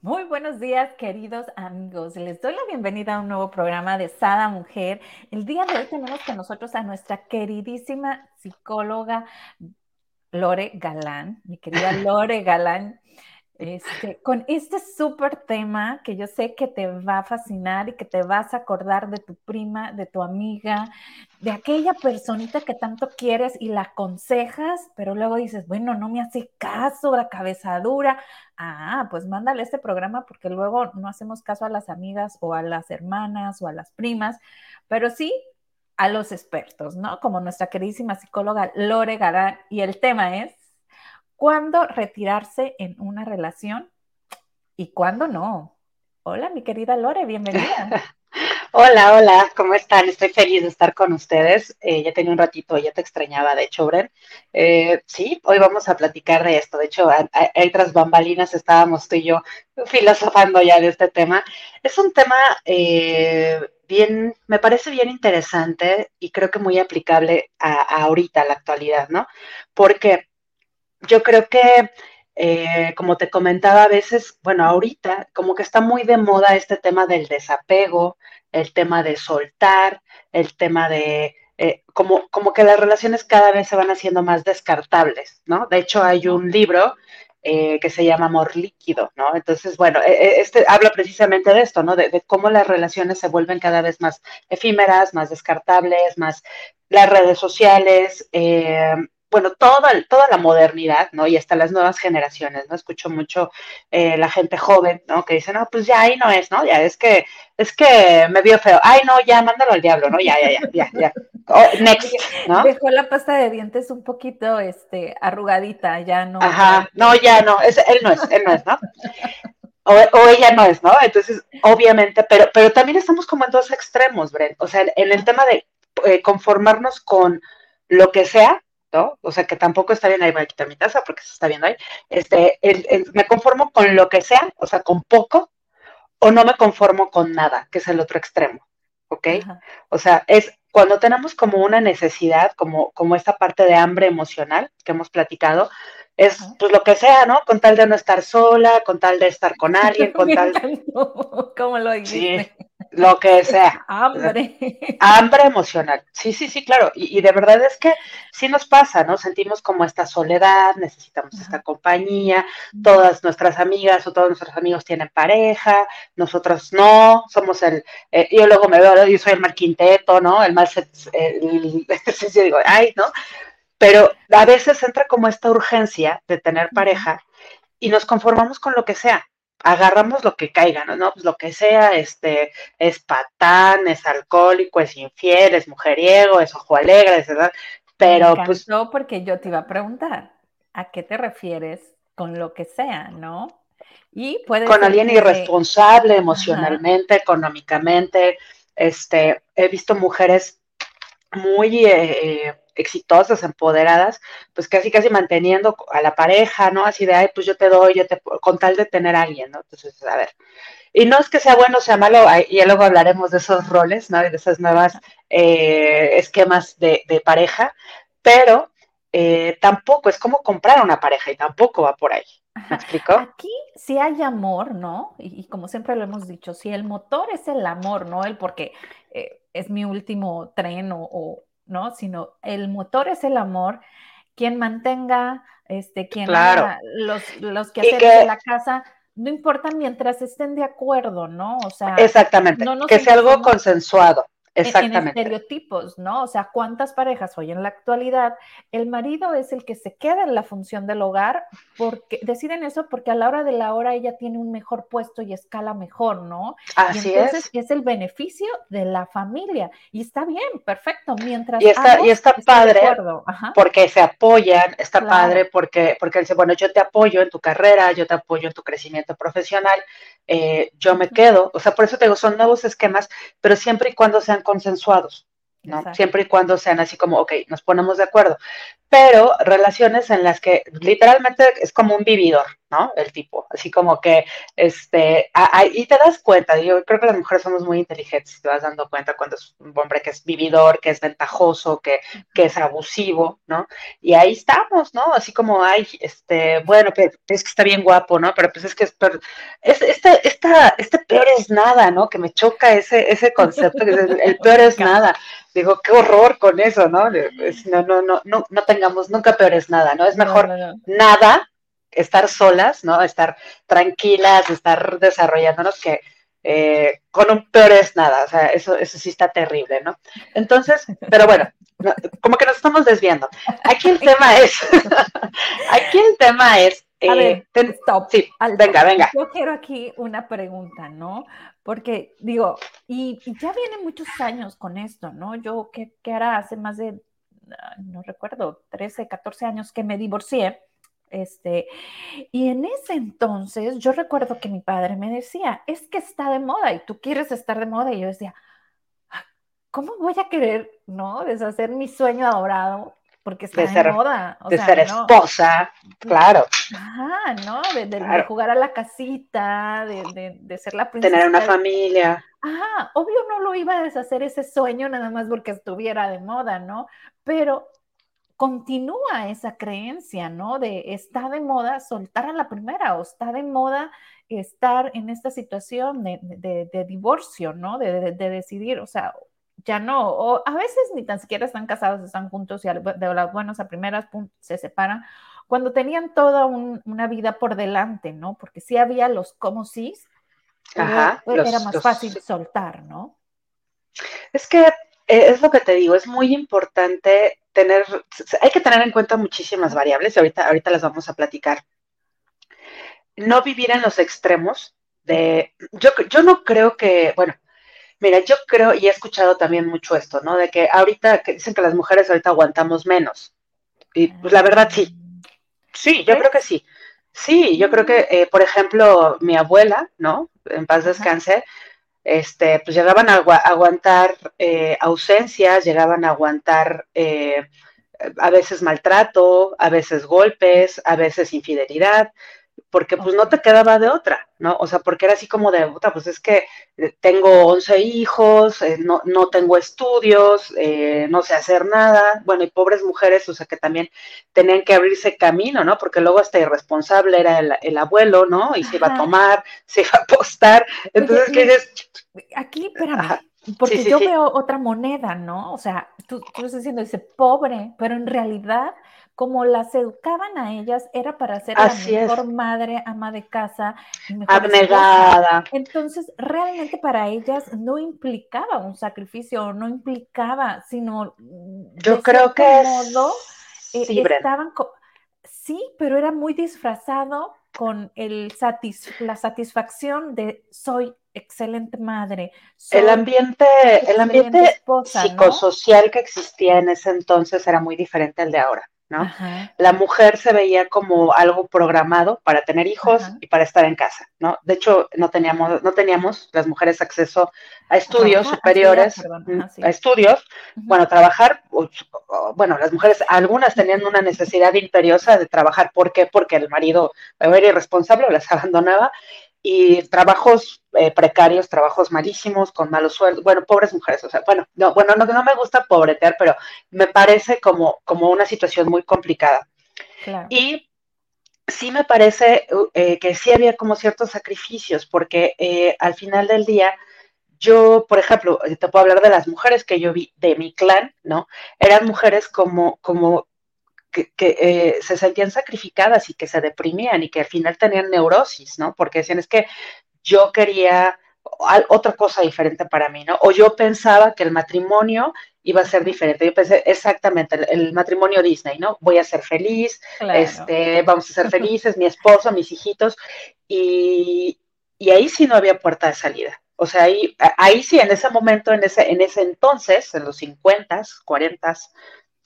Muy buenos días, queridos amigos. Les doy la bienvenida a un nuevo programa de Sada Mujer. El día de hoy tenemos con nosotros a nuestra queridísima psicóloga Lore Galán, mi querida Lore Galán. Este, con este súper tema que yo sé que te va a fascinar y que te vas a acordar de tu prima, de tu amiga, de aquella personita que tanto quieres y la aconsejas, pero luego dices, bueno, no me hace caso, la cabeza dura. Ah, pues mándale este programa porque luego no hacemos caso a las amigas o a las hermanas o a las primas, pero sí a los expertos, ¿no? Como nuestra queridísima psicóloga Lore Garán. Y el tema es cuándo retirarse en una relación y cuándo no. Hola, mi querida Lore, bienvenida. hola, hola, ¿cómo están? Estoy feliz de estar con ustedes. Eh, ya tenía un ratito, ya te extrañaba, de hecho, Bren. Eh, sí, hoy vamos a platicar de esto. De hecho, hay tras bambalinas estábamos tú y yo filosofando ya de este tema. Es un tema eh, bien, me parece bien interesante y creo que muy aplicable a, a ahorita, a la actualidad, ¿no? Porque yo creo que, eh, como te comentaba a veces, bueno, ahorita como que está muy de moda este tema del desapego, el tema de soltar, el tema de, eh, como, como que las relaciones cada vez se van haciendo más descartables, ¿no? De hecho, hay un libro eh, que se llama Amor Líquido, ¿no? Entonces, bueno, e, e, este habla precisamente de esto, ¿no? De, de, cómo las relaciones se vuelven cada vez más efímeras, más descartables, más las redes sociales, eh, bueno, toda, toda la modernidad, ¿no? Y hasta las nuevas generaciones, ¿no? Escucho mucho eh, la gente joven, ¿no? Que dice, no, pues ya ahí no es, ¿no? Ya es que, es que me vio feo. Ay, no, ya, mándalo al diablo, ¿no? Ya, ya, ya, ya, ya. Oh, next, ¿no? Dejó la pasta de dientes un poquito, este, arrugadita, ya no. Ajá, no, ya no, es, él no es, él no es, ¿no? O, o, ella no es, ¿no? Entonces, obviamente, pero, pero también estamos como en dos extremos, Bren. O sea, en el tema de eh, conformarnos con lo que sea, ¿no? O sea, que tampoco está bien, ahí voy a quitar mi taza porque se está viendo ahí. Este, me conformo con lo que sea, o sea, con poco, o no me conformo con nada, que es el otro extremo, ¿ok? O sea, es cuando tenemos como una necesidad, como, como esta parte de hambre emocional que hemos platicado, es pues lo que sea, ¿no? Con tal de no estar sola, con tal de estar con alguien, con tal... ¿Cómo lo dijiste? Sí, lo que sea. Hambre. Hambre emocional. Sí, sí, sí, claro. Y, de verdad es que sí nos pasa, ¿no? Sentimos como esta soledad, necesitamos esta compañía, todas nuestras amigas o todos nuestros amigos tienen pareja, nosotros no, somos el, eh, yo luego me veo, yo soy el mal quinteto, ¿no? El mal, el, yo digo, ay, ¿no? Pero a veces entra como esta urgencia de tener pareja y nos conformamos con lo que sea agarramos lo que caiga, ¿no? Pues lo que sea, este, es patán, es alcohólico, es infiel, es mujeriego, es ojo alegre, ¿verdad? Pero Me pues. No, porque yo te iba a preguntar, ¿a qué te refieres con lo que sea, no? Y puede Con alguien irresponsable emocionalmente, económicamente. Este, he visto mujeres muy eh, exitosas, empoderadas, pues casi casi manteniendo a la pareja, ¿no? Así de, ay, pues yo te doy, yo te, con tal de tener a alguien, ¿no? Entonces, a ver. Y no es que sea bueno o sea malo, ya luego hablaremos de esos roles, ¿no? Y de esas nuevas eh, esquemas de, pareja, pero eh, tampoco es como comprar una pareja y tampoco va por ahí. ¿Me explico? Aquí sí hay amor, ¿no? Y, como siempre lo hemos dicho, si el motor es el amor, no el porque eh, es mi último tren o, ¿no? Sino el motor es el amor, quien mantenga, este, quien haga los, los que de la casa, no importa mientras estén de acuerdo, ¿no? O sea, exactamente, que sea algo consensuado. Exactamente. En estereotipos, ¿no? O sea, ¿cuántas parejas hoy en la actualidad el marido es el que se queda en la función del hogar porque deciden eso porque a la hora de la hora ella tiene un mejor puesto y escala mejor, ¿no? Así y entonces es. es el beneficio de la familia y está bien, perfecto, mientras y está, y está padre porque se apoyan, está claro. padre porque porque dice, bueno, yo te apoyo en tu carrera, yo te apoyo en tu crecimiento profesional, eh, yo me quedo, o sea, por eso te digo, son nuevos esquemas, pero siempre y cuando sean consensuados, ¿no? Siempre y cuando sean así como, ok, nos ponemos de acuerdo. Pero relaciones en las que literalmente es como un vividor, ¿no? El tipo, así como que, este, ahí te das cuenta, yo creo que las mujeres somos muy inteligentes, te vas dando cuenta cuando es un hombre que es vividor, que es ventajoso, que, que es abusivo, ¿no? Y ahí estamos, ¿no? Así como, ay, este, bueno, es que está bien guapo, ¿no? Pero pues es que es, peor, es este, esta, este peor es nada, ¿no? Que me choca ese, ese concepto, que el, el peor es nada. Digo, qué horror con eso, ¿no? No, no, no, no, no tengamos, nunca peor es nada, ¿no? Es mejor no, no, no. nada estar solas, ¿no? Estar tranquilas, estar desarrollándonos que eh, con un peor es nada, o sea, eso, eso sí está terrible, ¿no? Entonces, pero bueno, como que nos estamos desviando. Aquí el tema es, aquí el tema es, eh, a ver, ten, stop. Sí, venga, venga. Yo quiero aquí una pregunta, ¿no? Porque digo, y, y ya viene muchos años con esto, ¿no? Yo, ¿qué, qué hará? Hace más de, no recuerdo, 13, 14 años que me divorcié. Este, y en ese entonces yo recuerdo que mi padre me decía, es que está de moda y tú quieres estar de moda. Y yo decía, ¿cómo voy a querer, no, deshacer mi sueño adorado? Porque está de, ser, de moda. O de sea, ser no. esposa, claro. Ajá, ¿no? De, de, claro. de jugar a la casita, de, de, ser la princesa. Tener una familia. Ajá, obvio no lo iba a deshacer ese sueño nada más porque estuviera de moda, ¿no? Pero continúa esa creencia, ¿no? De está de moda soltar a la primera o está de moda estar en esta situación de, de, de divorcio, ¿no? De, de, decidir, o sea, ya no, o a veces ni tan siquiera están casados, están juntos y de las buenas a primeras pum, se separan, cuando tenían toda un, una vida por delante, ¿no? Porque sí había los como sí, Ajá, era los, más los... fácil soltar, ¿no? Es que es lo que te digo, es muy importante tener, hay que tener en cuenta muchísimas variables y ahorita, ahorita las vamos a platicar. No vivir en los extremos de, yo, yo no creo que, bueno, mira, yo creo, y he escuchado también mucho esto, ¿no? De que ahorita, que dicen que las mujeres ahorita aguantamos menos. Y pues la verdad sí. Sí, yo creo que sí. Sí, yo creo que, eh, por ejemplo, mi abuela, ¿no? En paz descanse, este, pues llegaban a agu aguantar eh, ausencias, llegaban a aguantar eh, a veces maltrato, a veces golpes, a veces infidelidad, porque pues no te quedaba de otra, ¿no? O sea, porque era así como de, puta, pues es que tengo 11 hijos, eh, no, no tengo estudios, eh, no sé hacer nada, bueno, y pobres mujeres, o sea, que también tenían que abrirse camino, ¿no? Porque luego hasta irresponsable era el, el abuelo, ¿no? Y se iba a tomar, se iba a apostar, entonces, ¿qué dices? Aquí, espérame, Ajá. Porque sí, sí, yo sí. veo otra moneda, ¿no? O sea, tú, tú estás diciendo, dice, pobre, pero en realidad como las educaban a ellas, era para ser Así la mejor es. madre, ama de casa, abnegada. Entonces, realmente para ellas no implicaba un sacrificio, no implicaba, sino yo creo que modo, es... eh, estaban sí, pero era muy disfrazado con el satis la satisfacción de soy excelente madre. Soy el ambiente, el ambiente esposa, psicosocial ¿no? que existía en ese entonces era muy diferente al de ahora. ¿No? Ajá. La mujer se veía como algo programado para tener hijos Ajá. y para estar en casa, ¿no? De hecho, no teníamos, no teníamos las mujeres acceso a estudios Ajá. superiores, sí. a estudios, bueno, trabajar, bueno, las mujeres, algunas tenían una necesidad imperiosa de trabajar, ¿por qué? Porque el marido era irresponsable o las abandonaba, y trabajos eh, precarios, trabajos malísimos, con malos sueldos, bueno, pobres mujeres, o sea, bueno, no, bueno, no, no me gusta pobretear, pero me parece como, como una situación muy complicada. Claro. Y sí me parece eh, que sí había como ciertos sacrificios, porque eh, al final del día, yo, por ejemplo, te puedo hablar de las mujeres que yo vi de mi clan, ¿no? Eran mujeres como, como que, que eh, se sentían sacrificadas y que se deprimían y que al final tenían neurosis, ¿no? Porque decían, es que yo quería, otra cosa diferente para mí, ¿no? O yo pensaba que el matrimonio iba a ser diferente. Yo pensé exactamente el, matrimonio Disney, ¿no? Voy a ser feliz, este, vamos a ser felices, mi esposo, mis hijitos, y, y, ahí sí no había puerta de salida. O sea, ahí, ahí sí, en ese momento, en ese, en ese entonces, en los 50, 40,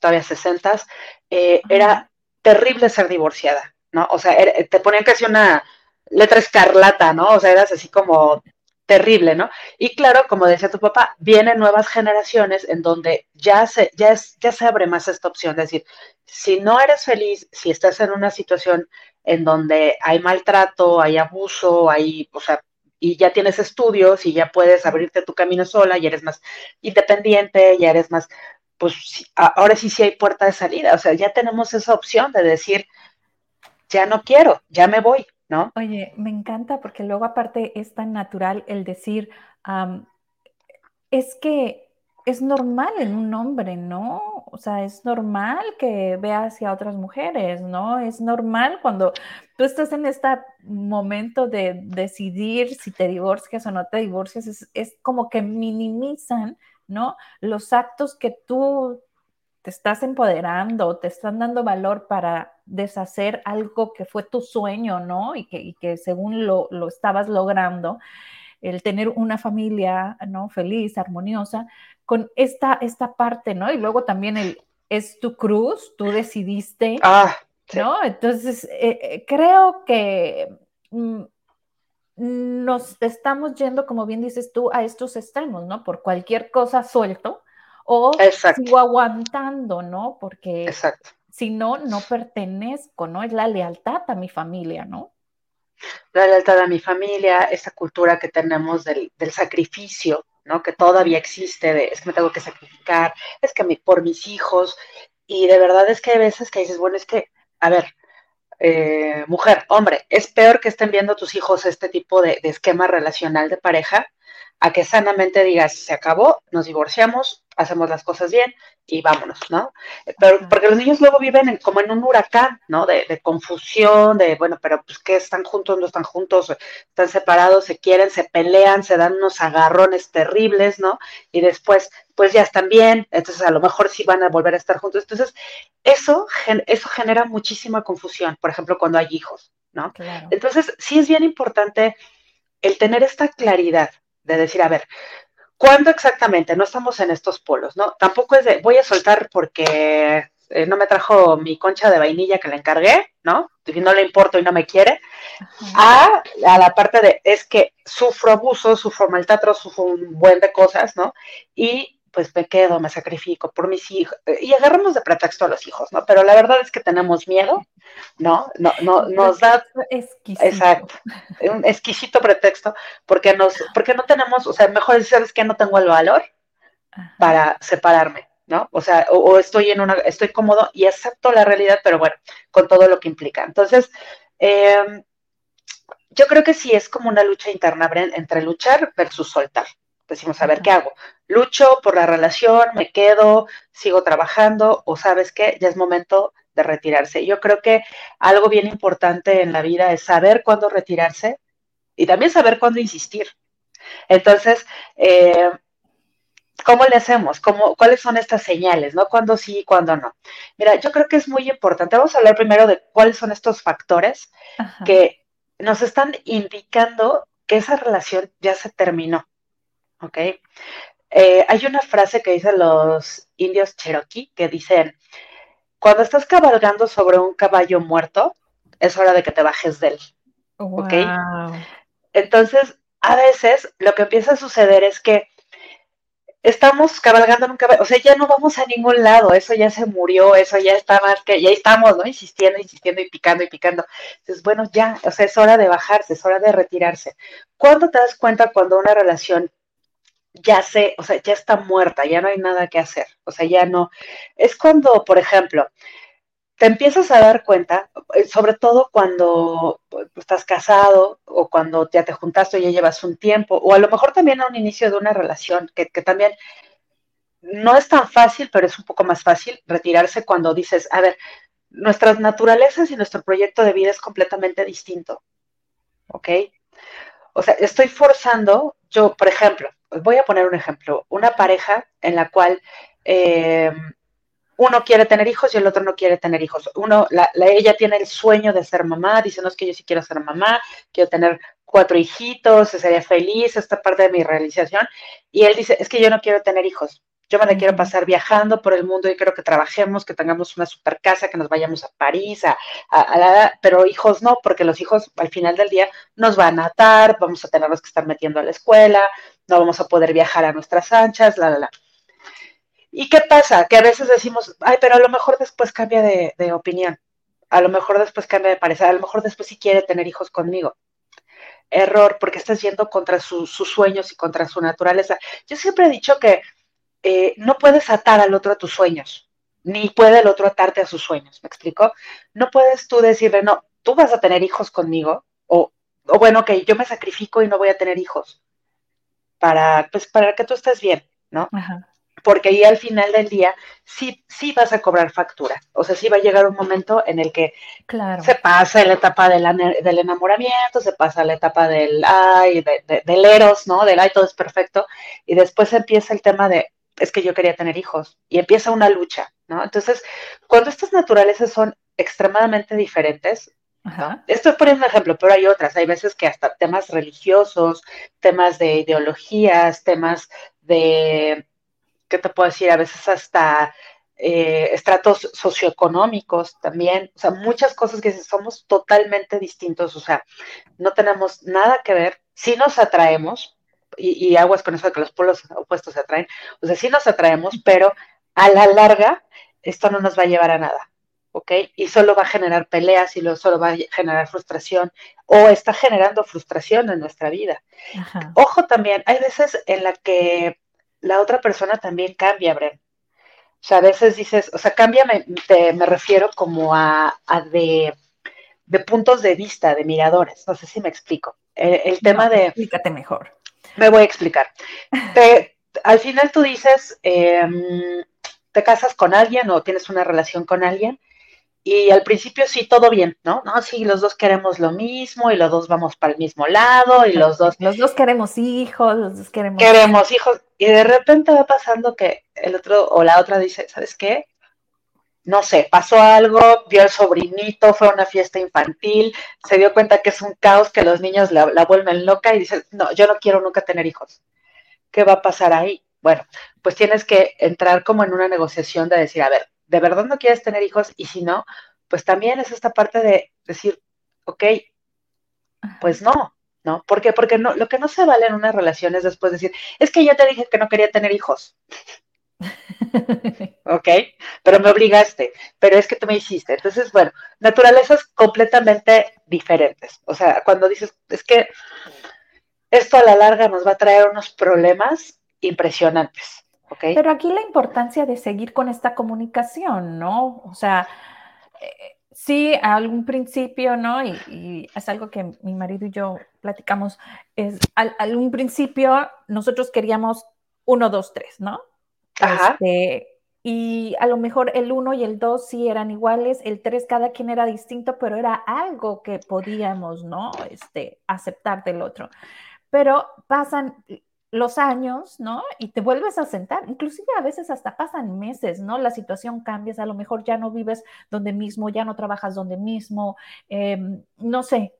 todavía 60, eh, era terrible ser divorciada, ¿no? O sea, te ponían casi una letra escarlata, ¿no? O sea, eras así como terrible, ¿no? Y claro, como decía tu papá, vienen nuevas generaciones en donde ya se, ya es, ya se abre más esta opción, es decir, si no eres feliz, si estás en una situación en donde hay maltrato, hay abuso, hay, o sea, y ya tienes estudios y ya puedes abrirte tu camino sola y eres más independiente, ya eres más, pues ahora sí sí hay puerta de salida, o sea, ya tenemos esa opción de decir, ya no quiero, ya me voy, Oye, me encanta porque luego aparte es tan natural el decir, es que es normal en un hombre, ¿no? O sea, es normal que vea hacia otras mujeres, ¿no? Es normal cuando tú estás en este momento de decidir si te divorcias o no te divorcias, es como que minimizan, ¿no? Los actos que tú te estás empoderando, te están dando valor para deshacer algo que fue tu sueño, ¿no? Y que, según lo, estabas logrando, el tener una familia, ¿no? Feliz, armoniosa, con esta, esta parte, ¿no? Y luego también el, es tu cruz, tú decidiste, ah, ¿no? Entonces, eh, eh, creo que mm, nos estamos yendo, como bien dices tú, a estos extremos, ¿no? Por cualquier cosa suelto, o sigo aguantando, ¿no? Porque Exacto. si no, no pertenezco, ¿no? Es la lealtad a mi familia, ¿no? La lealtad a mi familia, esa cultura que tenemos del, sacrificio, ¿no? Que todavía existe, de, es que me tengo que sacrificar, es que por mis hijos, y de verdad es que hay veces que dices, bueno, es que, a ver, eh, mujer, hombre, es peor que estén viendo tus hijos este tipo de, de esquema relacional de pareja a que sanamente digas, se acabó, nos divorciamos, hacemos las cosas bien y vámonos, ¿no? Pero porque los niños luego viven como en un huracán, ¿no? De, confusión, de, bueno, pero pues que están juntos, no están juntos, están separados, se quieren, se pelean, se dan unos agarrones terribles, ¿no? Y después, pues ya están bien, entonces a lo mejor sí van a volver a estar juntos. Entonces, eso, eso genera muchísima confusión, por ejemplo, cuando hay hijos, ¿no? Entonces, sí es bien importante el tener esta claridad de decir, a ver, ¿cuándo exactamente? No estamos en estos polos, ¿no? Tampoco es de, voy a soltar porque eh, no me trajo mi concha de vainilla que le encargué, ¿no? Y no le importo y no me quiere, a, a, la parte de, es que sufro abuso, sufro maltrato, sufro un buen de cosas, ¿no? Y pues me quedo, me sacrifico por mis hijos, y agarramos de pretexto a los hijos, ¿no? Pero la verdad es que tenemos miedo, ¿no? No, no nos da exquisito. exacto, un exquisito pretexto, porque nos, porque no tenemos, o sea, mejor decir, ¿sabes que No tengo el valor para separarme, ¿no? O sea, o, estoy en una, estoy cómodo y acepto la realidad, pero bueno, con todo lo que implica. Entonces, em, yo creo que sí es como una lucha interna entre luchar versus soltar, decimos, a ver, ¿qué hago? ¿Lucho por la relación? ¿Me quedo? ¿Sigo trabajando? ¿O sabes qué? Ya es momento de retirarse. Yo creo que algo bien importante en la vida es saber cuándo retirarse y también saber cuándo insistir. Entonces, eh, ¿cómo le hacemos? ¿Cómo, ¿Cuáles son estas señales? ¿No? ¿Cuándo sí y cuándo no? Mira, yo creo que es muy importante. Vamos a hablar primero de cuáles son estos factores que nos están indicando que esa relación ya se terminó. ¿ok? Eh, hay una frase que dicen los indios cherokee que dicen, cuando estás cabalgando sobre un caballo muerto, es hora de que te bajes de él. ¿Ok? Entonces, a veces lo que empieza a suceder es que estamos cabalgando en un caballo, o sea, ya no vamos a ningún lado, eso ya se murió, eso ya está más que, ya estamos, ¿no? Insistiendo, insistiendo y picando y picando. Entonces, bueno, ya, o sea, es hora de bajarse, es hora de retirarse. ¿Cuándo te das cuenta cuando una relación ya sé, o sea, ya está muerta, ya no hay nada que hacer, o sea, ya no. Es cuando, por ejemplo, te empiezas a dar cuenta, eh, sobre todo cuando pues, estás casado o cuando ya te juntaste y ya llevas un tiempo, o a lo mejor también a un inicio de una relación, que, que también no es tan fácil, pero es un poco más fácil retirarse cuando dices, a ver, nuestras naturalezas y nuestro proyecto de vida es completamente distinto, ¿ok? O sea, estoy forzando yo, por ejemplo, voy a poner un ejemplo, una pareja en la cual eh, uno quiere tener hijos y el otro no quiere tener hijos. Uno, la, ella tiene el sueño de ser mamá, dice, no es que yo sí quiero ser mamá, quiero tener cuatro hijitos, sería feliz, esta parte de mi realización. Y él dice, es que yo no quiero tener hijos. Yo me la quiero pasar viajando por el mundo y quiero que trabajemos, que tengamos una super casa, que nos vayamos a París, a, a, pero hijos no, porque los hijos al final del día nos van a atar, vamos a tenerlos que estar metiendo a la escuela, no vamos a poder viajar a nuestras anchas, la, la, la. ¿Y qué pasa? Que a veces decimos, ay, pero a lo mejor después cambia de, opinión, a lo mejor después cambia de parecer, a lo mejor después sí quiere tener hijos conmigo. Error, porque estás yendo contra sus sueños y contra su naturaleza. Yo siempre he dicho que eh, no puedes atar al otro a tus sueños, ni puede el otro atarte a sus sueños, ¿me explico? No puedes tú decirle, no, tú vas a tener hijos conmigo, o, o bueno, que yo me sacrifico y no voy a tener hijos, para, pues, para que tú estés bien, ¿no? Ajá porque ahí al final del día sí, sí vas a cobrar factura. O sea, sí va a llegar un momento en el que se pasa la etapa del, del, enamoramiento, se pasa la etapa del ay, del eros, ¿no? Del ay, todo es perfecto. Y después empieza el tema de es que yo quería tener hijos. Y empieza una lucha, ¿no? Entonces, cuando estas naturalezas son extremadamente diferentes, Estoy poniendo un ejemplo, pero hay otras. Hay veces que hasta temas religiosos, temas de ideologías, temas de ¿qué te puedo decir? A veces hasta eh, estratos socioeconómicos también, o sea, muchas cosas que somos totalmente distintos, o sea, no tenemos nada que ver, sí nos atraemos, y, aguas con eso de que los polos opuestos se atraen, o sea, sí nos atraemos, pero a la larga esto no nos va a llevar a nada, ¿ok? Y solo va a generar peleas y luego solo va a generar frustración o está generando frustración en nuestra vida. Ojo también, hay veces en la que la otra persona también cambia, Bren. O sea, a veces dices, o sea, cambia, me, me refiero como a, de, puntos de vista, de miradores. No sé si me explico. El, tema de... Explícate mejor. Me voy a explicar. al final tú dices, em, te casas con alguien o tienes una relación con alguien y al principio sí, todo bien, ¿no? No, sí, los dos queremos lo mismo y los dos vamos para el mismo lado y los dos... Los dos queremos hijos, los dos queremos... Queremos hijos. Y de repente va pasando que el otro o la otra dice, ¿sabes qué? No sé, pasó algo, vio al sobrinito, fue a una fiesta infantil, se dio cuenta que es un caos, que los niños la, la vuelven loca y dice, no, yo no quiero nunca tener hijos. ¿Qué va a pasar ahí? Bueno, pues tienes que entrar como en una negociación de decir, a ver, de verdad no quieres tener hijos y si no, pues también es esta parte de decir, ok, pues no, ¿no? ¿Por qué? Porque no, lo que no se vale en una relación es después decir, es que ya te dije que no quería tener hijos. ok, pero me obligaste, pero es que tú me hiciste. Entonces, bueno, naturalezas completamente diferentes. O sea, cuando dices, es que esto a la larga nos va a traer unos problemas impresionantes. Pero aquí la importancia de seguir con esta comunicación, ¿no? O sea, eh, sí, a algún principio, ¿no? Y, es algo que mi marido y yo platicamos, es al, algún principio nosotros queríamos uno, dos, tres, ¿no? Ajá. Este, y a lo mejor el uno y el dos sí eran iguales, el tres cada quien era distinto, pero era algo que podíamos, ¿no? Este, aceptar del otro. Pero pasan los años, ¿no? Y te vuelves a sentar, inclusive a veces hasta pasan meses, ¿no? La situación cambia, a lo mejor ya no vives donde mismo, ya no trabajas donde mismo, em, no sé,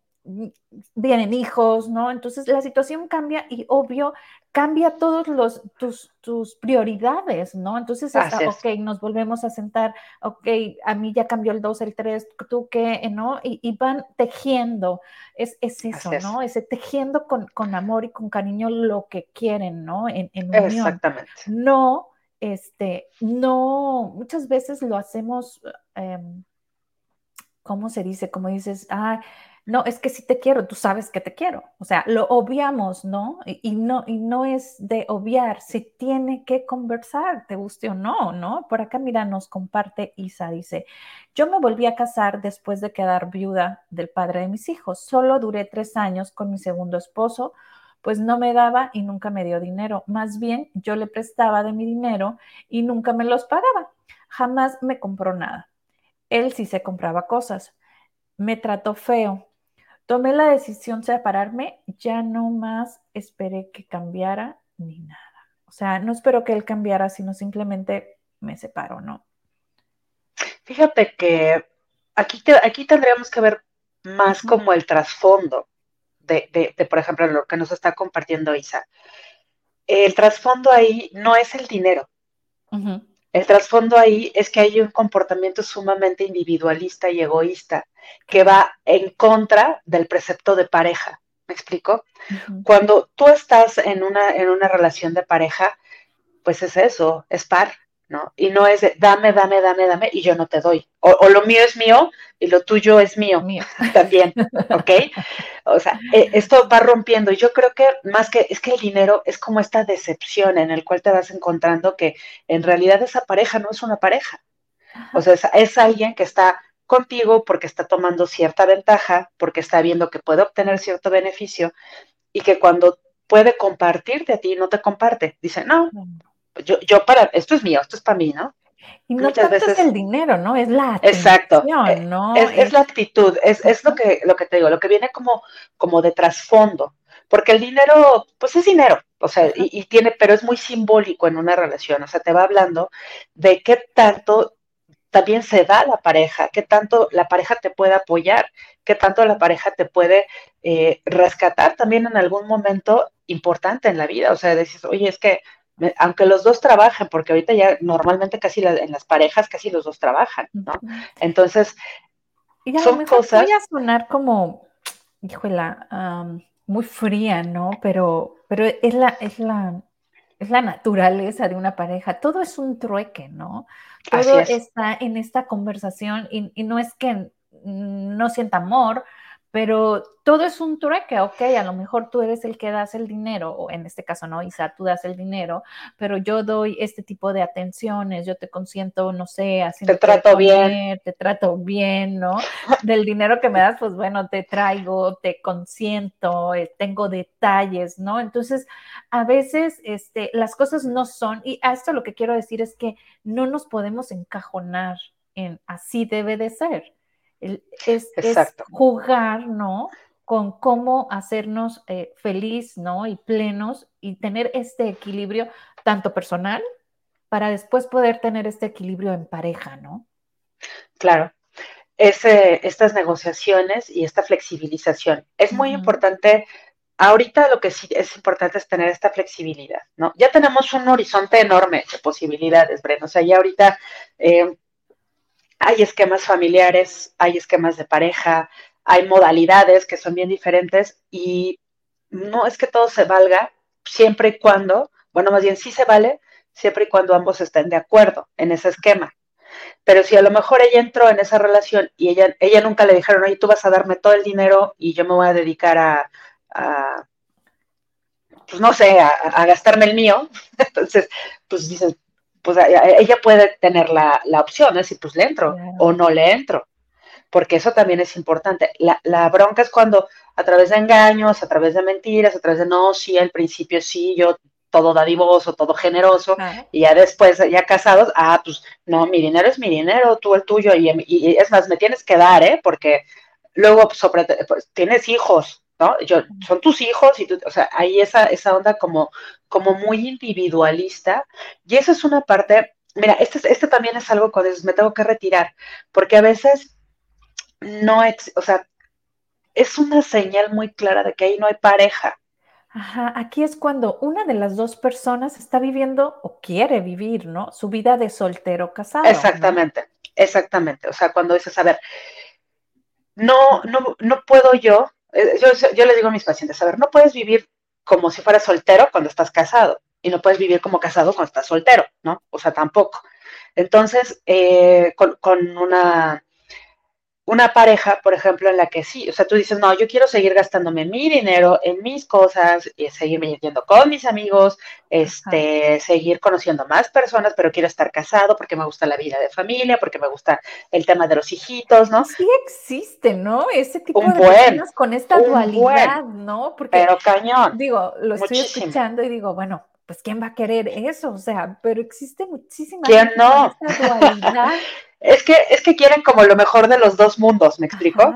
vienen hijos, ¿no? Entonces la situación cambia y obvio cambia todos los tus, tus prioridades, ¿no? Entonces, está, ok, nos volvemos a sentar, ok, a mí ya cambió el 2, el 3, tú qué, ¿no? Y, van tejiendo, es, es eso, ¿no? Ese tejiendo con, con, amor y con cariño lo que quieren, ¿no? En, en unión. Exactamente. No, este, no, muchas veces lo hacemos, em, ¿cómo se dice? Como dices, ah, no, es que si te quiero, tú sabes que te quiero. O sea, lo obviamos, ¿no? Y, no, y no es de obviar, se tiene que conversar, te guste o no, ¿no? Por acá, mira, nos comparte Isa, dice, yo me volví a casar después de quedar viuda del padre de mis hijos. Solo duré tres años con mi segundo esposo, pues no me daba y nunca me dio dinero. Más bien, yo le prestaba de mi dinero y nunca me los pagaba. Jamás me compró nada. Él sí se compraba cosas. Me trató feo tomé la decisión de separarme, ya no más esperé que cambiara ni nada. O sea, no espero que él cambiara, sino simplemente me separo, ¿no? Fíjate que aquí, aquí tendríamos que ver más como el trasfondo de, por ejemplo, lo que nos está compartiendo Isa. El trasfondo ahí no es el dinero. El trasfondo ahí es que hay un comportamiento sumamente individualista y egoísta que va en contra del precepto de pareja. ¿Me explico? Cuando tú estás en una, en una relación de pareja, pues es eso, es par, ¿no? Y no es de dame, dame, dame, dame y yo no te doy. O, lo mío es mío y lo tuyo es mío, mío. también, ¿ok? O sea, e, esto va rompiendo y yo creo que más que es que el dinero es como esta decepción en el cual te vas encontrando que en realidad esa pareja no es una pareja. O sea, es alguien que está contigo porque está tomando cierta ventaja, porque está viendo que puede obtener cierto beneficio y que cuando puede compartirte a ti, no te comparte. Dice, no, yo, yo para, esto es mío, esto es para mí, ¿no? Y no Muchas veces, es el dinero, ¿no? Es la Exacto. ¿no? Es, la actitud, es, es, lo, que, lo que te digo, lo que viene como, como de trasfondo. Porque el dinero, pues es dinero, o sea, y, y, tiene, pero es muy simbólico en una relación, o sea, te va hablando de qué tanto también se da la pareja, qué tanto la pareja te puede apoyar, qué tanto la pareja te puede eh, rescatar también en algún momento importante en la vida. O sea, decís, oye, es que aunque los dos trabajen, porque ahorita ya normalmente casi en las parejas casi los dos trabajan, ¿no? Entonces, y a son cosas... Voy a sonar como, híjola, muy fría, ¿no? Pero, pero es la, es la, es la naturaleza de una pareja. Todo es un trueque, ¿no? Todo está en esta conversación y, y, no es que no sienta amor, pero todo es un trueque, ok, a lo mejor tú eres el que das el dinero, o en este caso no, Isa, tú das el dinero, pero yo doy este tipo de atenciones, yo te consiento, no sé, haciendo... Te trato bien. Te trato bien, ¿no? Del dinero que me das, pues bueno, te traigo, te consiento, eh, tengo detalles, ¿no? Entonces, a veces este, las cosas no son, y a esto lo que quiero decir es que no nos podemos encajonar en así debe de ser es, jugar, ¿no? Con cómo hacernos eh, feliz, ¿no? Y plenos y tener este equilibrio tanto personal para después poder tener este equilibrio en pareja, ¿no? Claro. estas negociaciones y esta flexibilización. Es muy importante ahorita lo que sí es importante es tener esta flexibilidad, ¿no? Ya tenemos un horizonte enorme de posibilidades, Breno. O sea, ya ahorita eh, hay esquemas familiares, hay esquemas de pareja, hay modalidades que son bien diferentes y no es que todo se valga siempre y cuando, bueno, más bien sí se vale siempre y cuando ambos estén de acuerdo en ese esquema. Pero si a lo mejor ella entró en esa relación y ella, ella nunca le dijeron, oye, tú vas a darme todo el dinero y yo me voy a dedicar a, pues no sé, a, a, gastarme el mío, entonces, pues dices, pues ella puede tener la, opción, es decir, pues le entro o no le entro, porque eso también es importante. La, bronca es cuando a través de engaños, a través de mentiras, a través de no, sí, al principio sí, yo todo dadivoso, todo generoso, y ya después, ya casados, ah, pues no, mi dinero es mi dinero, tú el tuyo, y, es más, me tienes que dar, ¿eh? Porque luego sobre, pues, tienes hijos, yo, son tus hijos y tú, o sea, hay esa, esa onda como, como muy individualista y esa es una parte, mira, este, este también es algo con me tengo que retirar, porque a veces no, o sea, es una señal muy clara de que ahí no hay pareja. Ajá, aquí es cuando una de las dos personas está viviendo o quiere vivir, ¿no? Su vida de soltero casado. Exactamente, exactamente. O sea, cuando dices, a ver, no, no, no puedo yo eh, yo, yo le digo a mis pacientes, a ver, no puedes vivir como si fueras soltero cuando estás casado y no puedes vivir como casado cuando estás soltero, ¿no? O sea, tampoco. Entonces, eh, con, con, una una pareja, por ejemplo, en la que sí, o sea, tú dices, no, yo quiero seguir gastándome mi dinero en mis cosas, y seguir yendo con mis amigos, este, seguir conociendo más personas, pero quiero estar casado porque me gusta la vida de familia, porque me gusta el tema de los hijitos, ¿no? Sí existe, ¿no? Ese tipo de personas con esta dualidad, ¿no? Porque, pero cañón. Digo, lo estoy escuchando y digo, bueno, pues ¿quién va a querer eso? O sea, pero existe muchísima ¿Quién no? dualidad. Es que, es que quieren como lo mejor de los dos mundos, ¿me explico?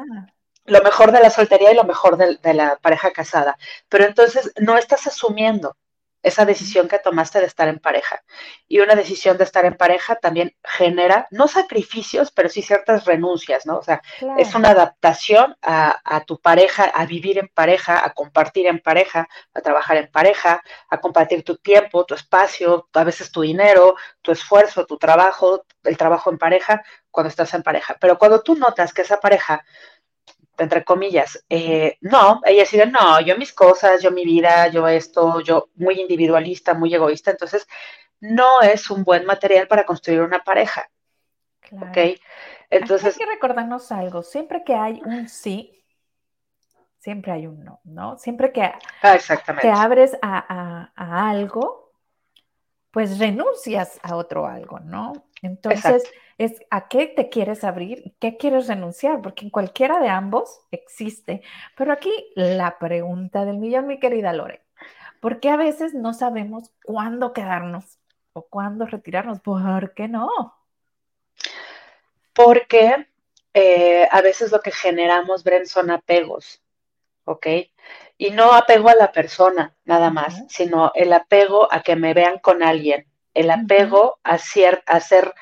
lo mejor de la soltería y lo mejor de, de la pareja casada. Pero entonces no estás asumiendo esa decisión que tomaste de estar en pareja. Y una decisión de estar en pareja también genera, no sacrificios, pero sí ciertas renuncias, ¿no? O sea, es una adaptación a, tu pareja, a vivir en pareja, a compartir en pareja, a trabajar en pareja, a compartir tu tiempo, tu espacio, a veces tu dinero, tu esfuerzo, tu trabajo, el trabajo en pareja, cuando estás en pareja. Pero cuando tú notas que esa pareja entre comillas, eh, no, ella decide, no, yo mis cosas, yo mi vida, yo esto, yo muy individualista, muy egoísta, entonces no es un buen material para construir una pareja. Claro. ¿Ok? Entonces... hay que recordarnos algo, siempre que hay un sí, siempre hay un no, ¿no? Siempre que ah, te abres a, a, algo, pues renuncias a otro algo, ¿no? Entonces es a qué te quieres abrir qué quieres renunciar, porque en cualquiera de ambos existe. Pero aquí la pregunta del millón, mi querida Lore, ¿por qué a veces no sabemos cuándo quedarnos o cuándo retirarnos? ¿Por qué no? Porque eh, a veces lo que generamos, Bren, son apegos, ¿ok? Y no apego a la persona nada más, sino el apego a que me vean con alguien, el apego a, a ser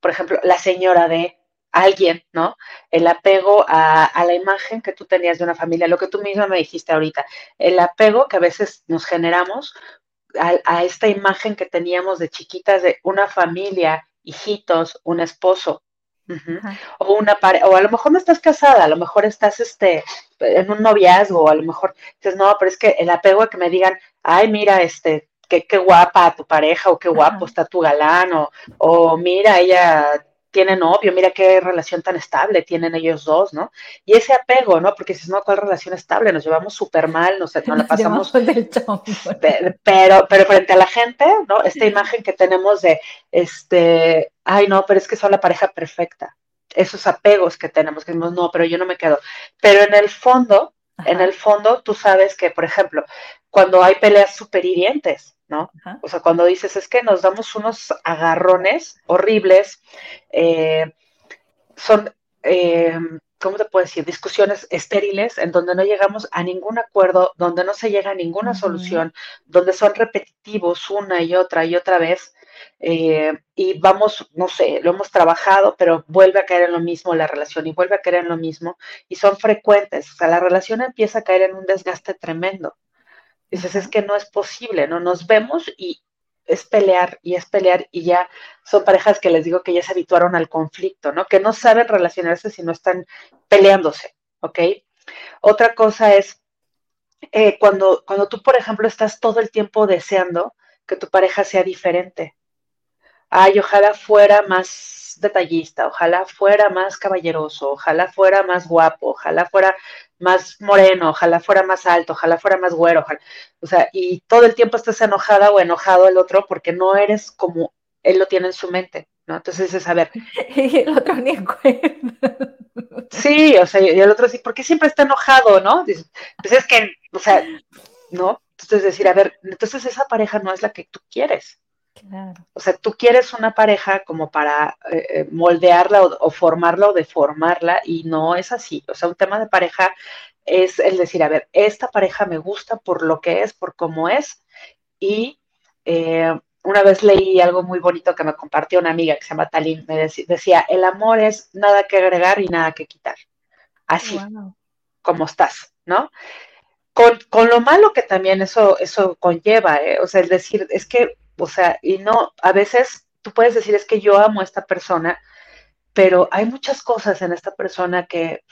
por ejemplo, la señora de alguien, ¿no? El apego a, la imagen que tú tenías de una familia, lo que tú misma me dijiste ahorita, el apego que a veces nos generamos a, esta imagen que teníamos de chiquitas de una familia, hijitos, un esposo. O una pareja, o a lo mejor no estás casada, a lo mejor estás este, en un noviazgo, o a lo mejor dices, no, pero es que el apego a que me digan, ay, mira, este, qué, qué guapa tu pareja o qué guapo está tu galán o, o mira, ella tiene novio, mira qué relación tan estable tienen ellos dos, ¿no? Y ese apego, ¿no? Porque si no, ¿cuál relación estable? Nos llevamos súper mal, nos, nos la pasamos. pero, pero frente a la gente, ¿no? Esta imagen que tenemos de, este, ay, no, pero es que son la pareja perfecta. Esos apegos que tenemos, que decimos, no, pero yo no me quedo. Pero en el fondo, en el fondo, tú sabes que, por ejemplo, cuando hay peleas súper hirientes, ¿no? O sea, cuando dices, es que nos damos unos agarrones horribles, eh, son, eh, ¿cómo te puedo decir? Discusiones estériles en donde no llegamos a ningún acuerdo, donde no se llega a ninguna solución, donde son repetitivos una y otra y otra vez. Eh, y vamos, no sé, lo hemos trabajado, pero vuelve a caer en lo mismo la relación y vuelve a caer en lo mismo y son frecuentes, o sea, la relación empieza a caer en un desgaste tremendo. Dices, es que no es posible, ¿no? Nos vemos y es pelear y es pelear y ya son parejas que les digo que ya se habituaron al conflicto, ¿no? Que no saben relacionarse si no están peleándose, ¿ok? Otra cosa es eh, cuando, cuando tú, por ejemplo, estás todo el tiempo deseando que tu pareja sea diferente. Ay, ojalá fuera más detallista, ojalá fuera más caballeroso, ojalá fuera más guapo, ojalá fuera más moreno, ojalá fuera más alto, ojalá fuera más güero, o sea, y todo el tiempo estás enojada o enojado el otro porque no eres como él lo tiene en su mente, ¿no? Entonces es a ver. Y el otro ni en cuenta. Sí, o sea, y el otro sí, ¿por qué siempre está enojado, no? pues es que, o sea, ¿no? Entonces decir, a ver, entonces esa pareja no es la que tú quieres. O sea, tú quieres una pareja como para eh, eh, moldearla o, formarla o deformarla y no es así. O sea, un tema de pareja es el decir, a ver, esta pareja me gusta por lo que es, por cómo es. Y eh, una vez leí algo muy bonito que me compartió una amiga que se llama Talín, me decía, el amor es nada que agregar y nada que quitar. Así, como estás, ¿no? Con, con, lo malo que también eso, eso conlleva, o sea, el decir, es que o sea, y no, a veces tú puedes decir es que yo amo a esta persona, pero hay muchas cosas en esta persona que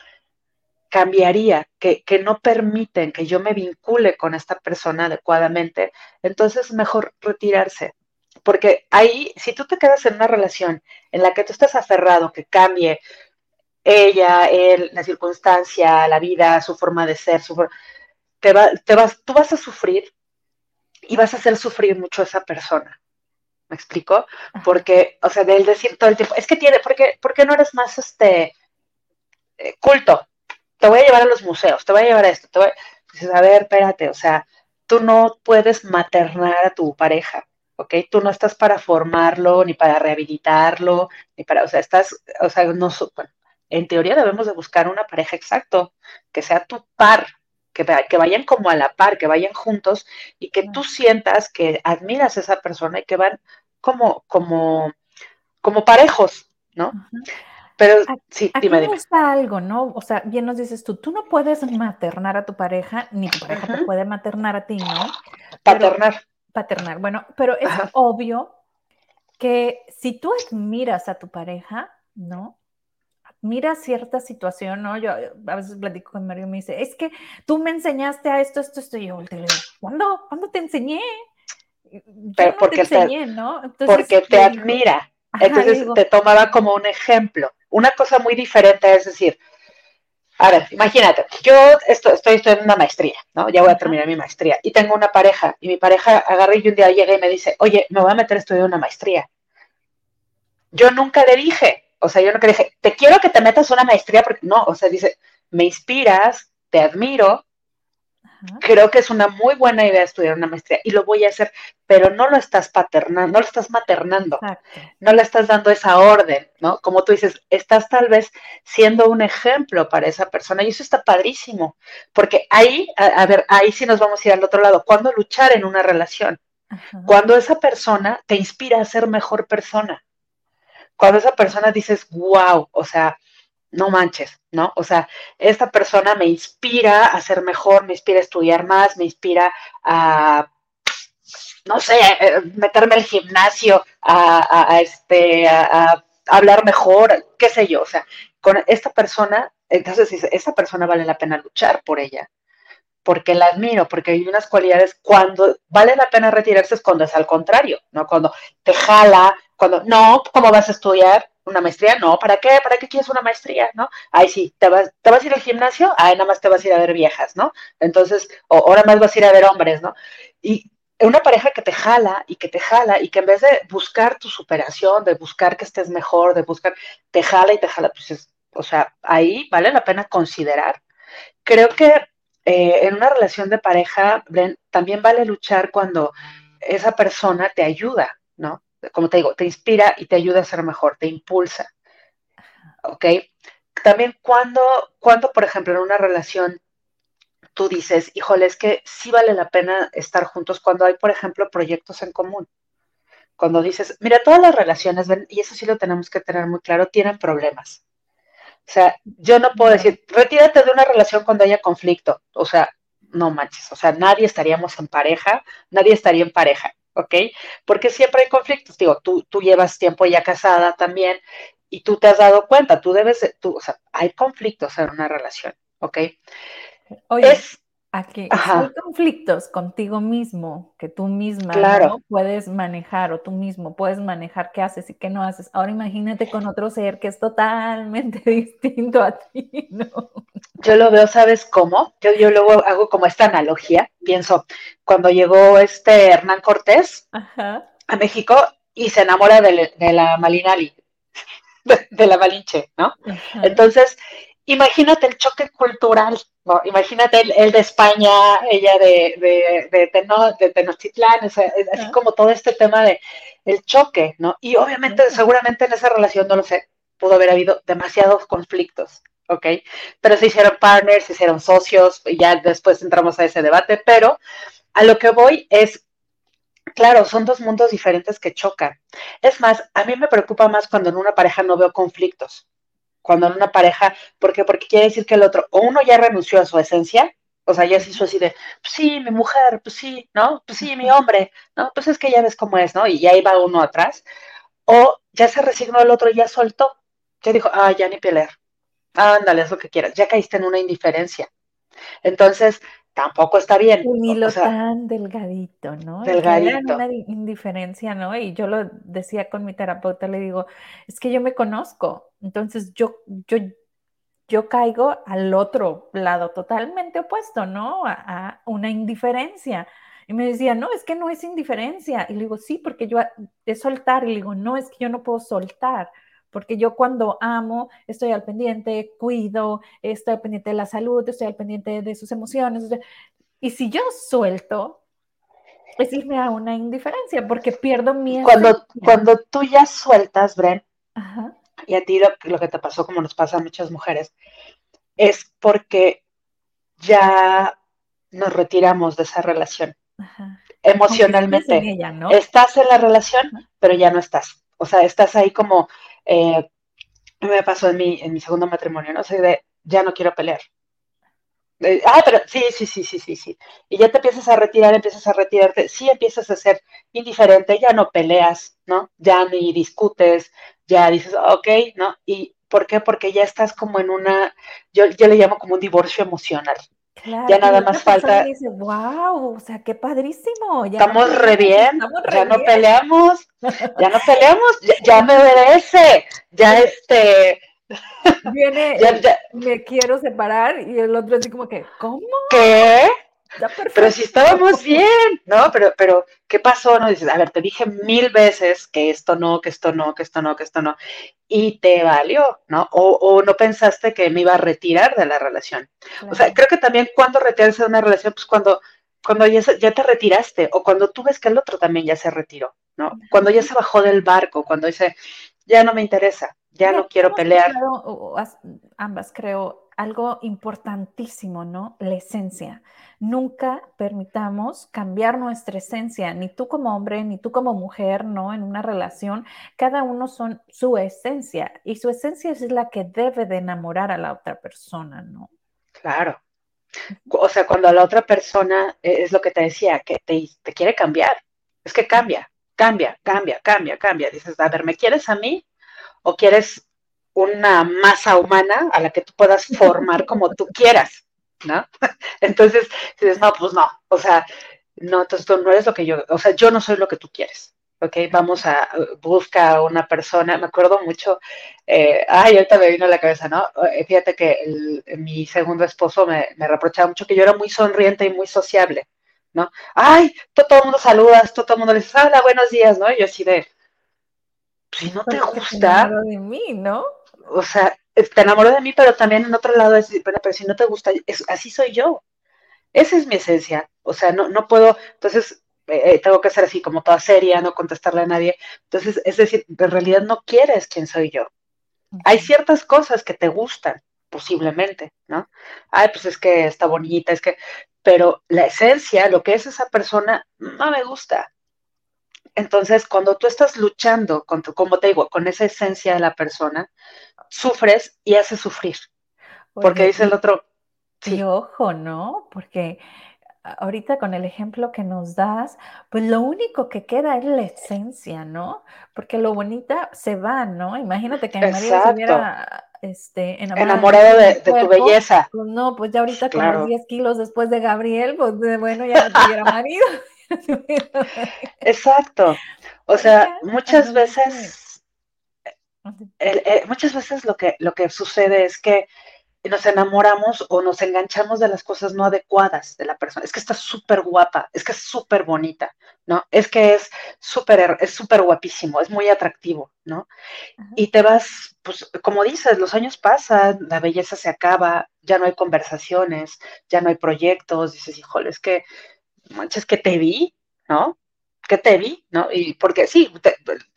cambiaría, que, que no permiten que yo me vincule con esta persona adecuadamente, entonces mejor retirarse. Porque ahí, si tú te quedas en una relación en la que tú estás aferrado, que cambie ella, él, la circunstancia, la vida, su forma de ser, su, te, va, te vas, tú vas a sufrir y vas a hacer sufrir mucho a esa persona. ¿Me explico? Porque, o sea, de él decir todo el tiempo, es que tiene, ¿por qué, ¿por qué no eres más este eh, culto? Te voy a llevar a los museos, te voy a llevar a esto, te voy a... Dices, a ver, espérate, o sea, tú no puedes maternar a tu pareja, ¿ok? Tú no estás para formarlo, ni para rehabilitarlo, ni para, o sea, estás, o sea, no, en teoría debemos de buscar una pareja exacto, que sea tu par, que, que vayan como a la par, que vayan juntos y que tú sientas que admiras a esa persona y que van como, como, como parejos, ¿no? Pero sí, aquí dime, dime. está algo, ¿no? O sea, bien nos dices tú, tú no puedes maternar a tu pareja, ni tu pareja te puede maternar a ti, ¿no? Paternar. paternar, bueno, pero es obvio que si tú admiras a tu pareja, ¿no? Mira cierta situación, ¿no? Yo a veces platico con Mario y me dice, es que tú me enseñaste a esto, esto, esto, y yo te digo, ¿cuándo? ¿Cuándo te enseñé? Pero porque te enseñé, ¿no? porque te admira. Entonces te tomaba como un ejemplo. Una cosa muy diferente es decir, a ver, imagínate, yo estoy, estoy, en una maestría, ¿no? Ya voy a terminar mi maestría y tengo una pareja y mi pareja agarra y un día llega y me dice, oye, me voy a meter a estudiar una maestría. Yo nunca le dije, o sea, yo nunca le dije, te quiero que te metas una maestría porque no, o sea, dice, me inspiras, te admiro, Creo que es una muy buena idea estudiar una maestría y lo voy a hacer, pero no lo estás paternando, no lo estás maternando, no le estás dando esa orden, ¿no? Como tú dices, estás tal vez siendo un ejemplo para esa persona y eso está padrísimo, porque ahí, a, ver, ahí sí nos vamos a ir al otro lado, ¿cuándo luchar en una relación? Cuando esa persona te inspira a ser mejor persona. Cuando esa persona dices, wow, o sea, no manches, ¿no? O sea, esta persona me inspira a ser mejor, me inspira a estudiar más, me inspira a, no sé, eh, meterme al gimnasio, a, este, a, hablar mejor, qué sé yo, o sea, con esta persona, entonces esta persona vale la pena luchar por ella, porque la admiro, porque hay unas cualidades cuando vale la pena retirarse es cuando es al contrario, ¿no? Cuando te jala, cuando, no, ¿cómo vas a estudiar? una maestría, no, ¿para qué? ¿Para qué quieres una maestría? ¿No? Ay, sí, ¿te vas, ¿te vas a ir al gimnasio? Ay, nada más te vas a ir a ver viejas, ¿no? Entonces, o ahora más vas a ir a ver hombres, ¿no? Y una pareja que te jala y que te jala y que en vez de buscar tu superación, de buscar que estés mejor, de buscar, te jala y te jala, pues es, o sea, ahí vale la pena considerar. Creo que eh, en una relación de pareja, también vale luchar cuando esa persona te ayuda, ¿no? Como te digo, te inspira y te ayuda a ser mejor, te impulsa. ¿Ok? También cuando, cuando, por ejemplo, en una relación tú dices, híjole, es que sí vale la pena estar juntos cuando hay, por ejemplo, proyectos en común. Cuando dices, mira, todas las relaciones, y eso sí lo tenemos que tener muy claro, tienen problemas. O sea, yo no puedo decir, retírate de una relación cuando haya conflicto. O sea, no manches. O sea, nadie estaríamos en pareja, nadie estaría en pareja. ¿Ok? Porque siempre hay conflictos, digo, tú, tú llevas tiempo ya casada también y tú te has dado cuenta, tú debes, tú, o sea, hay conflictos en una relación, ¿ok? Oye, aquí hay conflictos contigo mismo que tú misma no puedes manejar o tú mismo puedes manejar qué haces y qué no haces. Ahora imagínate con otro ser que es totalmente distinto a ti, ¿no? Yo lo veo, ¿sabes cómo? Yo, yo luego hago como esta analogía, pienso, cuando llegó este Hernán Cortés a México y se enamora de, la Malinali, de, la Malinche, ¿no? Entonces, imagínate el choque cultural, ¿no? Imagínate el, de España, ella de, de, de, Tenochtitlán, así como todo este tema de el choque, ¿no? Y obviamente, seguramente en esa relación, no lo sé, pudo haber habido demasiados conflictos, ¿ok? Pero se hicieron partners, se hicieron socios, y ya después entramos a ese debate, pero a lo que voy es, claro, son dos mundos diferentes que chocan. Es más, a mí me preocupa más cuando en una pareja no veo conflictos, cuando en una pareja, ¿por qué? Porque quiere decir que el otro, o uno ya renunció a su esencia, o sea, ya se hizo así de, pues sí, mi mujer, pues sí, ¿no? Pues sí, mi hombre, ¿no? Pues es que ya ves cómo es, ¿no? Y ya iba uno atrás. O ya se resignó el otro y ya soltó. Ya dijo, ah, ya ni pelear ándale, es lo que quieras, ya caíste en una indiferencia. Entonces, tampoco está bien. Un hilo tan delgadito, ¿no? Delgadito. una indiferencia, ¿no? Y yo lo decía con mi terapeuta, le digo, es que yo me conozco, entonces yo, yo, yo caigo al otro lado totalmente opuesto, ¿no? A, a una indiferencia. Y me decía, no, es que no es indiferencia. Y le digo, sí, porque yo es soltar. Y le digo, no, es que yo no puedo soltar porque yo cuando amo estoy al pendiente, cuido, estoy al pendiente de la salud, estoy al pendiente de sus emociones. Y si yo suelto, es irme a una indiferencia porque pierdo mi... Cuando, cuando tú ya sueltas, Bren, y a ti lo, lo, que te pasó, como nos pasa a muchas mujeres, es porque ya nos retiramos de esa relación. Emocionalmente. Estás en la relación, pero ya no estás. O sea, estás ahí como, eh, me pasó en mi, en mi segundo matrimonio, ¿no? de, ya no quiero pelear. ah, pero sí, sí, sí, sí, sí, sí. Y ya te empiezas a retirar, empiezas a retirarte, sí empiezas a ser indiferente, ya no peleas, ¿no? Ya ni discutes, ya dices, ok, ¿no? ¿Y por qué? Porque ya estás como en una, yo, yo le llamo como un divorcio emocional. Claro, ya nada más falta. Dice, wow, o sea, qué padrísimo. estamos re bien, ya no peleamos, ya no peleamos, ya, me obedece, ya este. Viene, me quiero separar y el otro así como que, ¿cómo? ¿Qué? Pero si estábamos bien, ¿no? Pero, pero, ¿qué pasó? No dices, a ver, te dije mil veces que esto no, que esto no, que esto no, que esto no, y te valió, ¿no? O, no pensaste que me iba a retirar de la relación. O sea, creo que también cuando retirarse de una relación, pues cuando, cuando ya, ya, te retiraste, o cuando tú ves que el otro también ya se retiró, ¿no? Cuando ya se bajó del barco, cuando dice, ya no me interesa, ya no quiero pelear. ambas creo algo importantísimo, ¿no? La esencia. Nunca permitamos cambiar nuestra esencia, ni tú como hombre, ni tú como mujer, ¿no? En una relación, cada uno son su esencia y su esencia es la que debe de enamorar a la otra persona, ¿no? Claro. O sea, cuando la otra persona, e, es lo que te decía, que te quiere cambiar, es que cambia, cambia, cambia, cambia, cambia. Dices, a ver, ¿me quieres a mí o quieres una masa humana a la que tú puedas formar como tú quieras, ¿no? Entonces, dices, no, pues no, o sea, no, entonces tú no eres lo que yo, o sea, yo no soy lo que tú quieres, ¿ok? Vamos a, busca a una persona, me acuerdo mucho, eh, ay, ahorita me vino a la cabeza, ¿no? Eh, fíjate que mi segundo esposo me, reprochaba mucho que yo era muy sonriente y muy sociable, ¿no? Ay, todo, el mundo saludas, todo, el mundo le dice, hola, buenos días, ¿no? Y yo así de, si no te gusta... de mí, ¿no? O sea, te enamoró de mí, pero también en otro lado es, pero, pero si no te gusta, así soy yo. Esa es mi esencia. O sea, no, no puedo, entonces eh, eh, tengo que ser así como toda seria, no contestarle a nadie. Entonces, es decir, en realidad no quieres quién soy yo. Hay ciertas cosas que te gustan, posiblemente, ¿no? Ay, pues es que está bonita, es que, pero la esencia, lo que es esa persona, no me gusta. Entonces, cuando tú estás luchando, con tu, como te digo, con esa esencia de la persona, sufres y haces sufrir. porque dice el otro. Sí. ojo, ¿no? Porque ahorita con el ejemplo que nos das, pues lo único que queda es la esencia, ¿no? Porque lo bonita se va, ¿no? Imagínate que mi marido se hubiera este, enamorado, de, tu belleza. Pues no, pues ya ahorita con los 10 kilos después de Gabriel, pues bueno, ya no tuviera marido. Exacto. O sea, muchas veces, eh, muchas veces lo que, lo que sucede es que nos enamoramos o nos enganchamos de las cosas no adecuadas de la persona. Es que está súper guapa, es que es súper bonita, ¿no? Es que es súper, es súper guapísimo, es muy atractivo, ¿no? Y te vas, pues, como dices, los años pasan, la belleza se acaba, ya no hay conversaciones, ya no hay proyectos, dices, híjole, es que manches, que te vi, ¿no? Que te vi, ¿no? Y porque sí,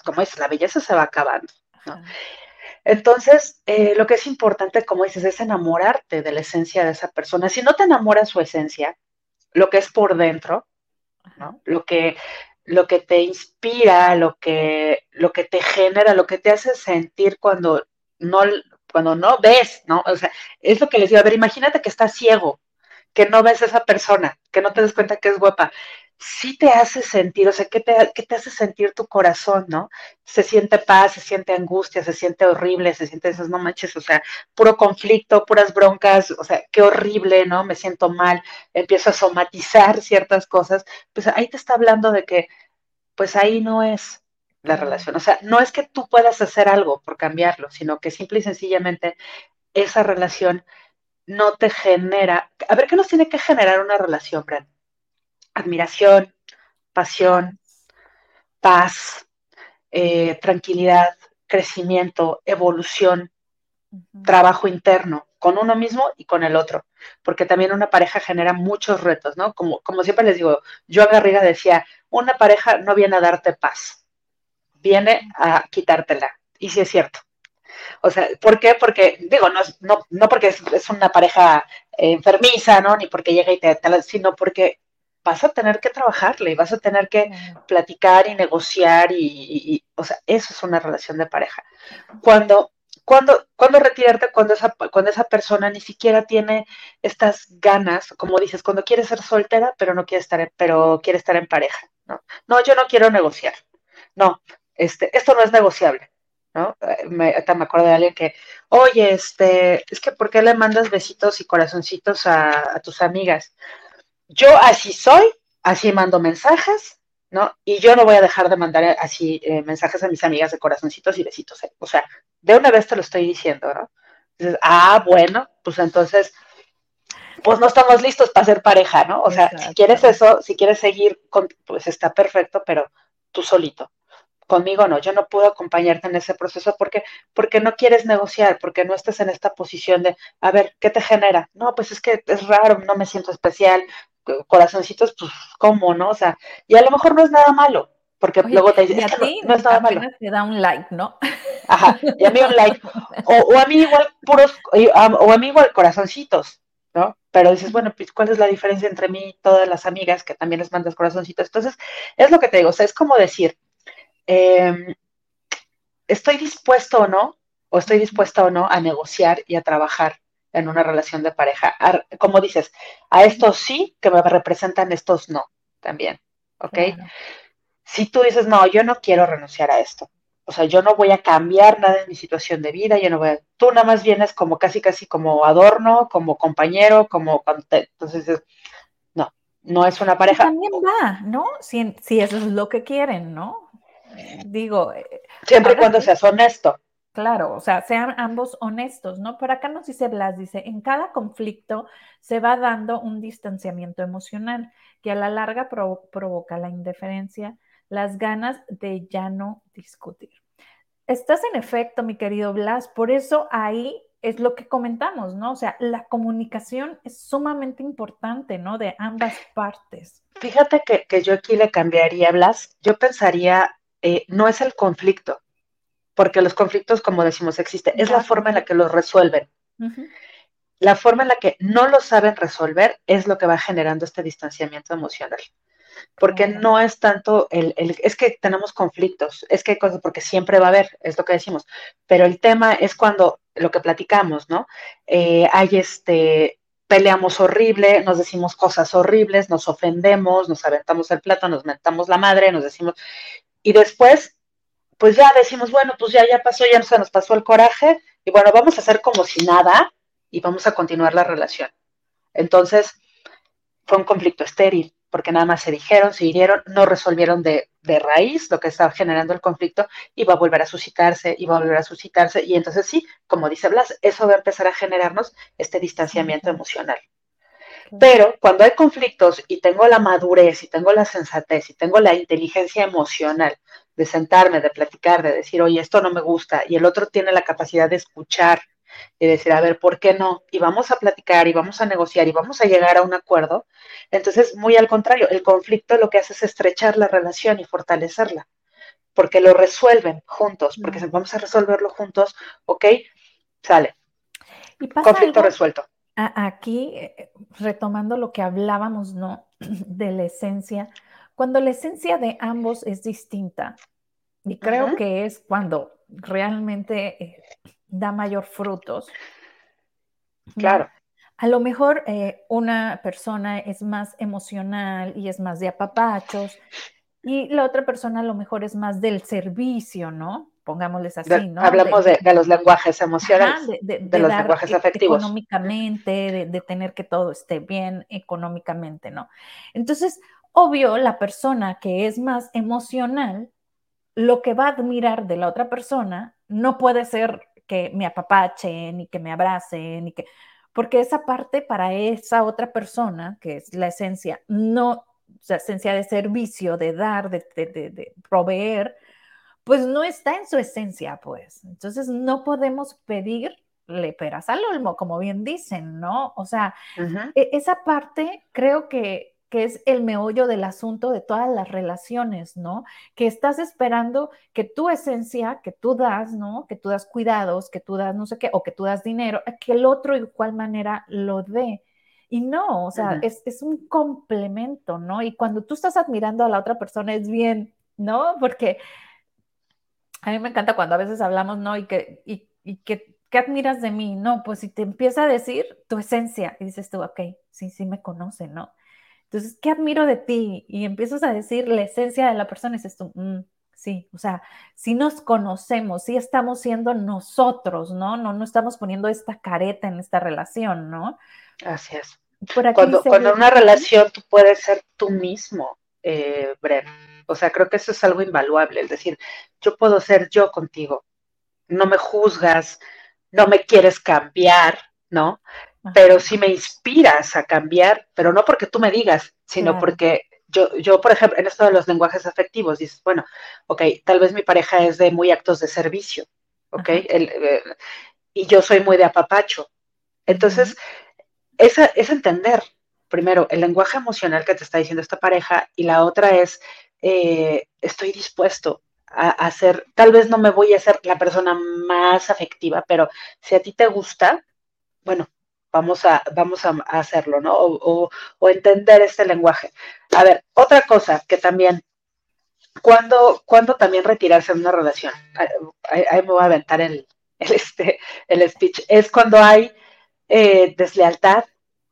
como dices, la belleza se va acabando, ¿no? Entonces, eh, lo que es importante, como dices, es enamorarte de la esencia de esa persona. Si no te enamoras su esencia, lo que es por dentro, ¿no? Lo que, lo que te inspira, lo que, lo que te genera, lo que te hace sentir cuando no, cuando no ves, ¿no? O sea, es lo que les digo, a ver, imagínate que estás ciego, que no ves a esa persona, que no te des cuenta que es guapa, sí te hace sentir, o sea, ¿qué te, te hace sentir tu corazón, no? Se siente paz, se siente angustia, se siente horrible, se siente esas, no manches, o sea, puro conflicto, puras broncas, o sea, qué horrible, ¿no? Me siento mal, empiezo a somatizar ciertas cosas, pues ahí te está hablando de que, pues ahí no es la relación, o sea, no es que tú puedas hacer algo por cambiarlo, sino que simple y sencillamente esa relación no te genera. A ver, ¿qué nos tiene que generar una relación, Bran? Admiración, pasión, paz, eh, tranquilidad, crecimiento, evolución, trabajo interno con uno mismo y con el otro, porque también una pareja genera muchos retos, ¿no? Como, como siempre les digo, yo a Garriga decía, una pareja no viene a darte paz, viene a quitártela, y sí es cierto. O sea, ¿por qué? Porque, digo, no, no, no porque es, una pareja enfermiza, ¿no? Ni porque llega y te, te, sino porque vas a tener que trabajarle y vas a tener que platicar y negociar y, o sea, eso es una relación de pareja. Cuando, cuando, cuando retirarte cuando esa, cuando esa persona ni siquiera tiene estas ganas, como dices, cuando quiere ser soltera, pero no quiere estar, pero quiere estar en pareja, ¿no? No, yo no quiero negociar. No, este, esto no es negociable. ¿no? Me, me acuerdo de alguien que, oye, este, es que ¿por qué le mandas besitos y corazoncitos a, a tus amigas? Yo así soy, así mando mensajes, ¿no? Y yo no voy a dejar de mandar así eh, mensajes a mis amigas de corazoncitos y besitos. ¿eh? O sea, de una vez te lo estoy diciendo, ¿no? Entonces, ah, bueno, pues entonces, pues no estamos listos para ser pareja, ¿no? O sea, si quieres eso, si quieres seguir, con, pues está perfecto, pero tú solito. Conmigo no, yo no puedo acompañarte en ese proceso porque, porque no quieres negociar, porque no estás en esta posición de, a ver, ¿qué te genera? No, pues es que es raro, no me siento especial, corazoncitos, pues, ¿cómo, no? O sea, y a lo mejor no es nada malo, porque luego te dicen, no, es nada malo. te da un like, ¿no? Ajá, y a mí un like. O, a mí igual puros, o a mí igual corazoncitos, ¿no? Pero dices, bueno, pues, ¿cuál es la diferencia entre mí y todas las amigas que también les mandas corazoncitos? Entonces, es lo que te digo, o sea, es como decir, em, ¿estoy dispuesto o no? ¿O estoy dispuesta o no a negociar y a trabajar en una relación de pareja. Como dices, a estos sí que me representan, estos no, también, ¿ok? Si tú dices, no, yo no quiero renunciar a esto, o sea, yo no voy a cambiar nada en mi situación de vida, yo no voy a, tú nada más vienes como casi, casi como adorno, como compañero, como, entonces, no, no es una pareja. también va, ¿no? Si, si eso es lo que quieren, ¿no? Digo. Eh, Siempre y cuando seas honesto. Claro, o sea, sean ambos honestos, ¿no? Por acá nos dice Blas, dice, en cada conflicto se va dando un distanciamiento emocional que a la larga provoca la indiferencia, las ganas de ya no discutir. Estás en efecto, mi querido Blas, por eso ahí es lo que comentamos, ¿no? O sea, la comunicación es sumamente importante, ¿no? De ambas partes. Fíjate que, yo aquí le cambiaría, Blas, yo pensaría, eh, no es el conflicto, porque los conflictos, como decimos, existen. Es la forma en la que los resuelven. La forma en la que no lo saben resolver es lo que va generando este distanciamiento emocional. Porque no es tanto el, es que tenemos conflictos, es que cosas, porque siempre va a haber, es lo que decimos, pero el tema es cuando lo que platicamos, ¿no? Eh, hay este, peleamos horrible, nos decimos cosas horribles, nos ofendemos, nos aventamos el plato, nos mentamos la madre, nos decimos, y después pues ya decimos, bueno, pues ya, ya pasó, ya se nos pasó el coraje, y bueno, vamos a hacer como si nada y vamos a continuar la relación. Entonces, fue un conflicto estéril, porque nada más se dijeron, se hirieron, no resolvieron de, raíz lo que estaba generando el conflicto, y va a volver a suscitarse, y va a volver a suscitarse, y entonces sí, como dice Blas, eso va a empezar a generarnos este distanciamiento emocional. Pero cuando hay conflictos y tengo la madurez y tengo la sensatez y tengo la inteligencia emocional de sentarme, de platicar, de decir, oye, esto no me gusta, y el otro tiene la capacidad de escuchar y decir, a ver, ¿por qué no? Y vamos a platicar y vamos a negociar y vamos a llegar a un acuerdo. Entonces, muy al contrario, el conflicto lo que hace es estrechar la relación y fortalecerla, porque lo resuelven juntos, porque vamos a resolverlo juntos, ¿ok? Sale. conflicto resuelto. Aquí, eh, retomando lo que hablábamos, ¿no? De la esencia, cuando la esencia de ambos es distinta, y creo que es cuando realmente eh, da mayor frutos. Claro. A lo mejor eh, una persona es más emocional y es más de apapachos, y la otra persona a lo mejor es más del servicio, ¿no? Pongámosles así, ¿no? Hablamos de, los lenguajes emocionales, de, los lenguajes afectivos. Económicamente, de, tener que todo esté bien económicamente, ¿no? Entonces, Obvio, la persona que es más emocional, lo que va a admirar de la otra persona no puede ser que me apapachen, ni que me abracen, ni que... Porque esa parte para esa otra persona, que es la esencia, no, sea, esencia de servicio, de dar, de, de, proveer, pues no está en su esencia, pues. Entonces no podemos pedirle peras al olmo, como bien dicen, ¿no? O sea, e, esa parte creo que que es el meollo del asunto de todas las relaciones, ¿no? Que estás esperando que tu esencia, que tú das, ¿no? Que tú das cuidados, que tú das no sé qué, o que tú das dinero, que el otro de igual manera lo dé. Y no, o sea, es, es, un complemento, ¿no? Y cuando tú estás admirando a la otra persona es bien, ¿no? Porque a mí me encanta cuando a veces hablamos, ¿no? Y que, y, y que ¿qué admiras de mí? No, pues si te empieza a decir tu esencia y dices tú, ok, sí, sí me conoce, ¿no? Entonces, ¿qué admiro de ti? Y empiezas a decir la esencia de la persona y dices tú, mm, sí, o sea, si nos conocemos, si estamos siendo nosotros, ¿no? No, no estamos poniendo esta careta en esta relación, ¿no? Así es. Cuando, cuando en una relación tú puedes ser tú mismo, eh, Bren. O sea, creo que eso es algo invaluable, es decir, yo puedo ser yo contigo, no me juzgas, no me quieres cambiar, ¿no? Pero sí me inspiras a cambiar, pero no porque tú me digas, sino porque yo, yo, por ejemplo, en esto de los lenguajes afectivos, dices, bueno, ok, tal vez mi pareja es de muy actos de servicio, ok, eh, y yo soy muy de apapacho. Entonces, esa, es entender, primero, el lenguaje emocional que te está diciendo esta pareja, y la otra es, eh, estoy dispuesto a, hacer, tal vez no me voy a ser la persona más afectiva, pero si a ti te gusta, bueno, vamos a, vamos a hacerlo, ¿no? O, entender este lenguaje. A ver, otra cosa que también, cuando, cuando también retirarse de una relación, ahí, me voy a aventar el, el, este, el speech, es cuando hay eh, deslealtad,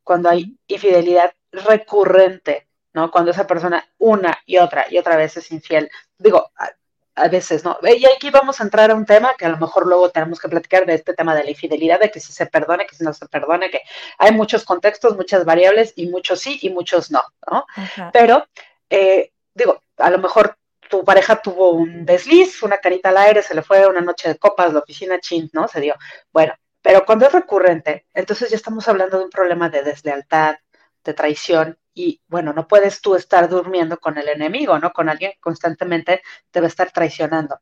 cuando hay infidelidad recurrente, ¿no? Cuando esa persona una y otra y otra vez es infiel. Digo, a veces, ¿no? Y aquí vamos a entrar a un tema que a lo mejor luego tenemos que platicar de este tema de la infidelidad, de que si se perdone, que si no se perdone, que hay muchos contextos, muchas variables y muchos sí y muchos no, ¿no? Pero, eh, digo, a lo mejor tu pareja tuvo un desliz, una carita al aire, se le fue una noche de copas, la oficina chin, ¿no? Se dio. Bueno, pero cuando es recurrente, entonces ya estamos hablando de un problema de deslealtad, de traición, y bueno, no puedes tú estar durmiendo con el enemigo, ¿no? Con alguien que constantemente te va a estar traicionando.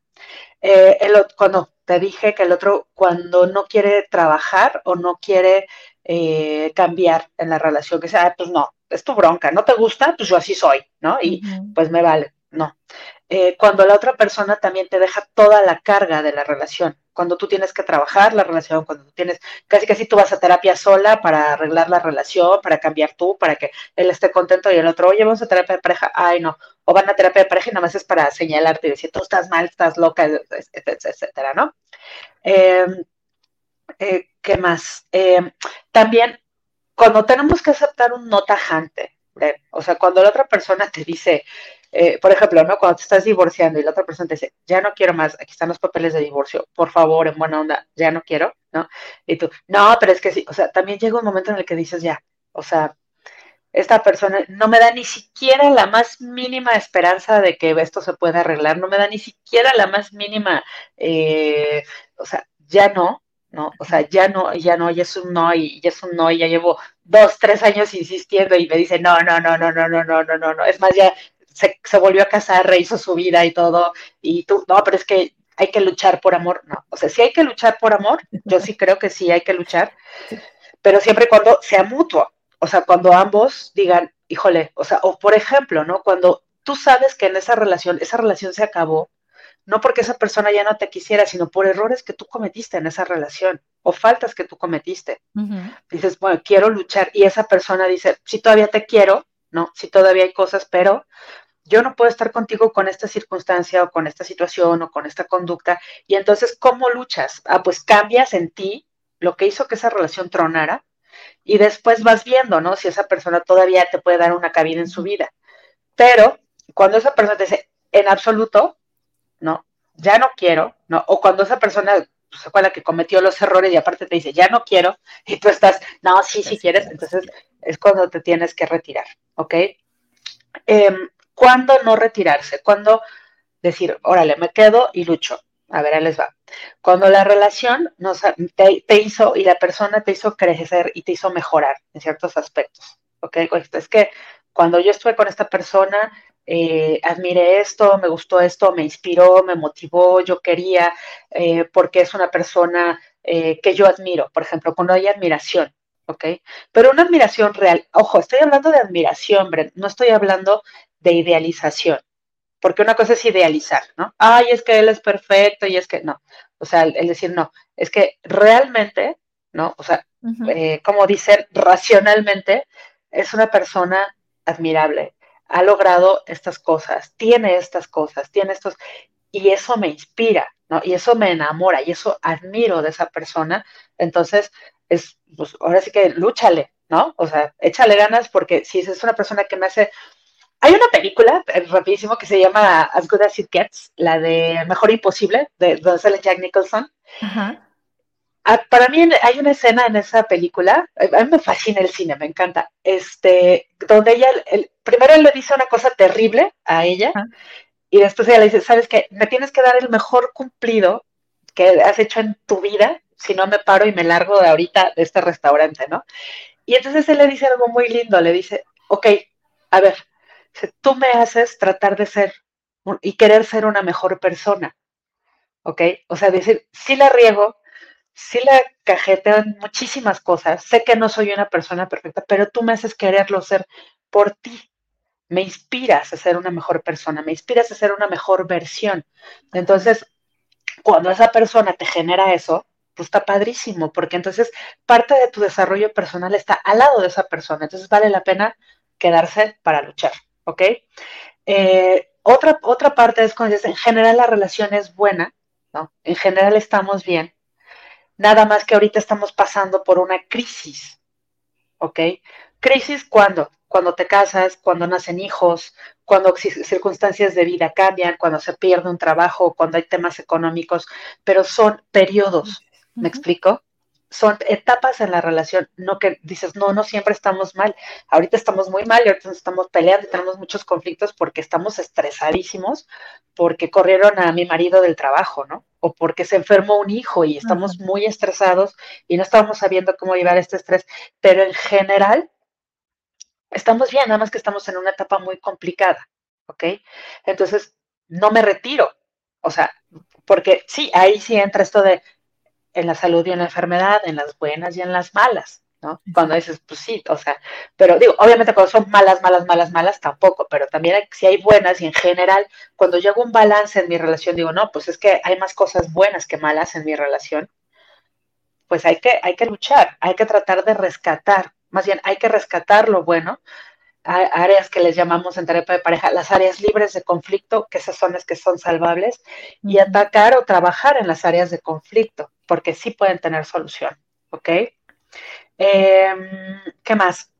Eh, cuando te dije que el otro, cuando no quiere trabajar o no quiere eh, cambiar en la relación, que sea, pues no, es tu bronca, no te gusta, pues yo así soy, ¿no? Y pues me vale, no. Eh, cuando la otra persona también te deja toda la carga de la relación, cuando tú tienes que trabajar la relación, cuando tú tienes, casi casi tú vas a terapia sola para arreglar la relación, para cambiar tú, para que él esté contento y el otro, oye, vamos a terapia de pareja, ay no, o van a terapia de pareja y nada más es para señalarte y decir, tú estás mal, estás loca, etcétera, ¿no? Em, eh, ¿Qué más? Em, también, cuando tenemos que aceptar un no tajante, o sea, cuando la otra persona te dice, eh, por ejemplo, ¿no? Cuando te estás divorciando y la otra persona te dice, ya no quiero más, aquí están los papeles de divorcio, por favor, en buena onda, ya no quiero, ¿no? Y tú, no, pero es que sí, o sea, también llega un momento en el que dices, ya, o sea, esta persona no me da ni siquiera la más mínima esperanza de que esto se pueda arreglar, no me da ni siquiera la más mínima, eh, o sea, ya no, ¿no? O sea, ya no, ya no, ya es un no, y ya es un no, y ya llevo dos, tres años insistiendo y me dice, no, no, no, no, no, no, no, no, no, no, es más, ya se, volvió a casar, rehizo su vida y todo, y tú, no, pero es que hay que luchar por amor, no, o sea, sí hay que luchar por amor, yo sí creo que sí hay que luchar, pero siempre y cuando sea mutuo, o sea, cuando ambos digan, híjole, o sea, o por ejemplo, ¿no? Cuando tú sabes que en esa relación, esa relación se acabó, no porque esa persona ya no te quisiera, sino por errores que tú cometiste en esa relación o faltas que tú cometiste. Dices, bueno, quiero luchar y esa persona dice, sí, todavía te quiero, ¿no? Sí, todavía hay cosas, pero yo no puedo estar contigo con esta circunstancia o con esta situación o con esta conducta. Y entonces, ¿cómo luchas? Ah, pues cambias en ti lo que hizo que esa relación tronara y después vas viendo, ¿no? Si esa persona todavía te puede dar una cabida en su vida. Pero cuando esa persona te dice, en absoluto, ¿no? Ya no quiero, ¿no? O cuando esa persona pues, fue la que cometió los errores y aparte te dice, ya no quiero, y tú estás, no, sí, sí quieres, entonces es cuando te tienes que retirar, ¿ok? Eh, ¿Cuándo no retirarse? ¿Cuándo decir, órale, me quedo y lucho? A ver, ahí les va. Cuando la relación te, hizo y la persona te hizo crecer y te hizo mejorar en ciertos aspectos. ¿Ok? Es que cuando yo estuve con esta persona, eh, admiré esto, me gustó esto, me inspiró, me motivó, yo quería, eh, porque es una persona eh, que yo admiro. Por ejemplo, cuando hay admiración, ¿ok? Pero una admiración real, ojo, estoy hablando de admiración, Brent, no estoy hablando de idealización, porque una cosa es idealizar, ¿no? Ay, es que él es perfecto y es que no, o sea, el, decir no, es que realmente, ¿no? O sea, eh, como dicen, racionalmente, es una persona admirable, ha logrado estas cosas, tiene estas cosas, tiene estos, y eso me inspira, ¿no? Y eso me enamora, y eso admiro de esa persona, entonces, es, pues ahora sí que lúchale, ¿no? O sea, échale ganas porque si es una persona que me hace... Hay una película, eh, rapidísimo, que se llama As Good As It Gets, la de Mejor Imposible, de donde sale Jack Nicholson. Ah, para mí hay una escena en esa película, eh, a mí me fascina el cine, me encanta, este, donde ella, el, primero él le dice una cosa terrible a ella y después ella le dice, sabes qué, me tienes que dar el mejor cumplido que has hecho en tu vida si no me paro y me largo de ahorita de este restaurante, ¿no? Y entonces él le dice algo muy lindo, le dice, ok, a ver, tú me haces tratar de ser y querer ser una mejor persona, ¿ok? O sea, decir, sí la riego, sí la cajeteo en muchísimas cosas, sé que no soy una persona perfecta, pero tú me haces quererlo ser por ti. Me inspiras a ser una mejor persona, me inspiras a ser una mejor versión. Entonces, cuando esa persona te genera eso, pues está padrísimo, porque entonces parte de tu desarrollo personal está al lado de esa persona, entonces vale la pena quedarse para luchar, ¿ok? Eh, otra, otra parte es cuando dices, en general la relación es buena, ¿no? En general estamos bien, nada más que ahorita estamos pasando por una crisis, ¿ok? Crisis cuando, cuando te casas, cuando nacen hijos, cuando circunstancias de vida cambian, cuando se pierde un trabajo, cuando hay temas económicos, pero son periodos, ¿Me explico? Son etapas en la relación, no que dices, no, no siempre estamos mal. Ahorita estamos muy mal y ahorita nos estamos peleando y tenemos muchos conflictos porque estamos estresadísimos, porque corrieron a mi marido del trabajo, ¿no? O porque se enfermó un hijo y estamos muy estresados y no estamos sabiendo cómo llevar este estrés. Pero en general, estamos bien, nada más que estamos en una etapa muy complicada, ¿ok? Entonces, no me retiro. O sea, porque sí, ahí sí entra esto de, en la salud y en la enfermedad, en las buenas y en las malas, ¿no? Cuando dices, pues sí, o sea, pero digo, obviamente cuando son malas, malas, malas, malas, tampoco, pero también si hay buenas y en general, cuando yo hago un balance en mi relación, digo, no, pues es que hay más cosas buenas que malas en mi relación, pues hay que, hay que luchar, hay que tratar de rescatar, más bien hay que rescatar lo bueno, áreas que les llamamos en terapia de pareja, las áreas libres de conflicto, que esas son las que son salvables, y atacar o trabajar en las áreas de conflicto, porque sí pueden tener solución, ¿ok? Em, ¿Qué más?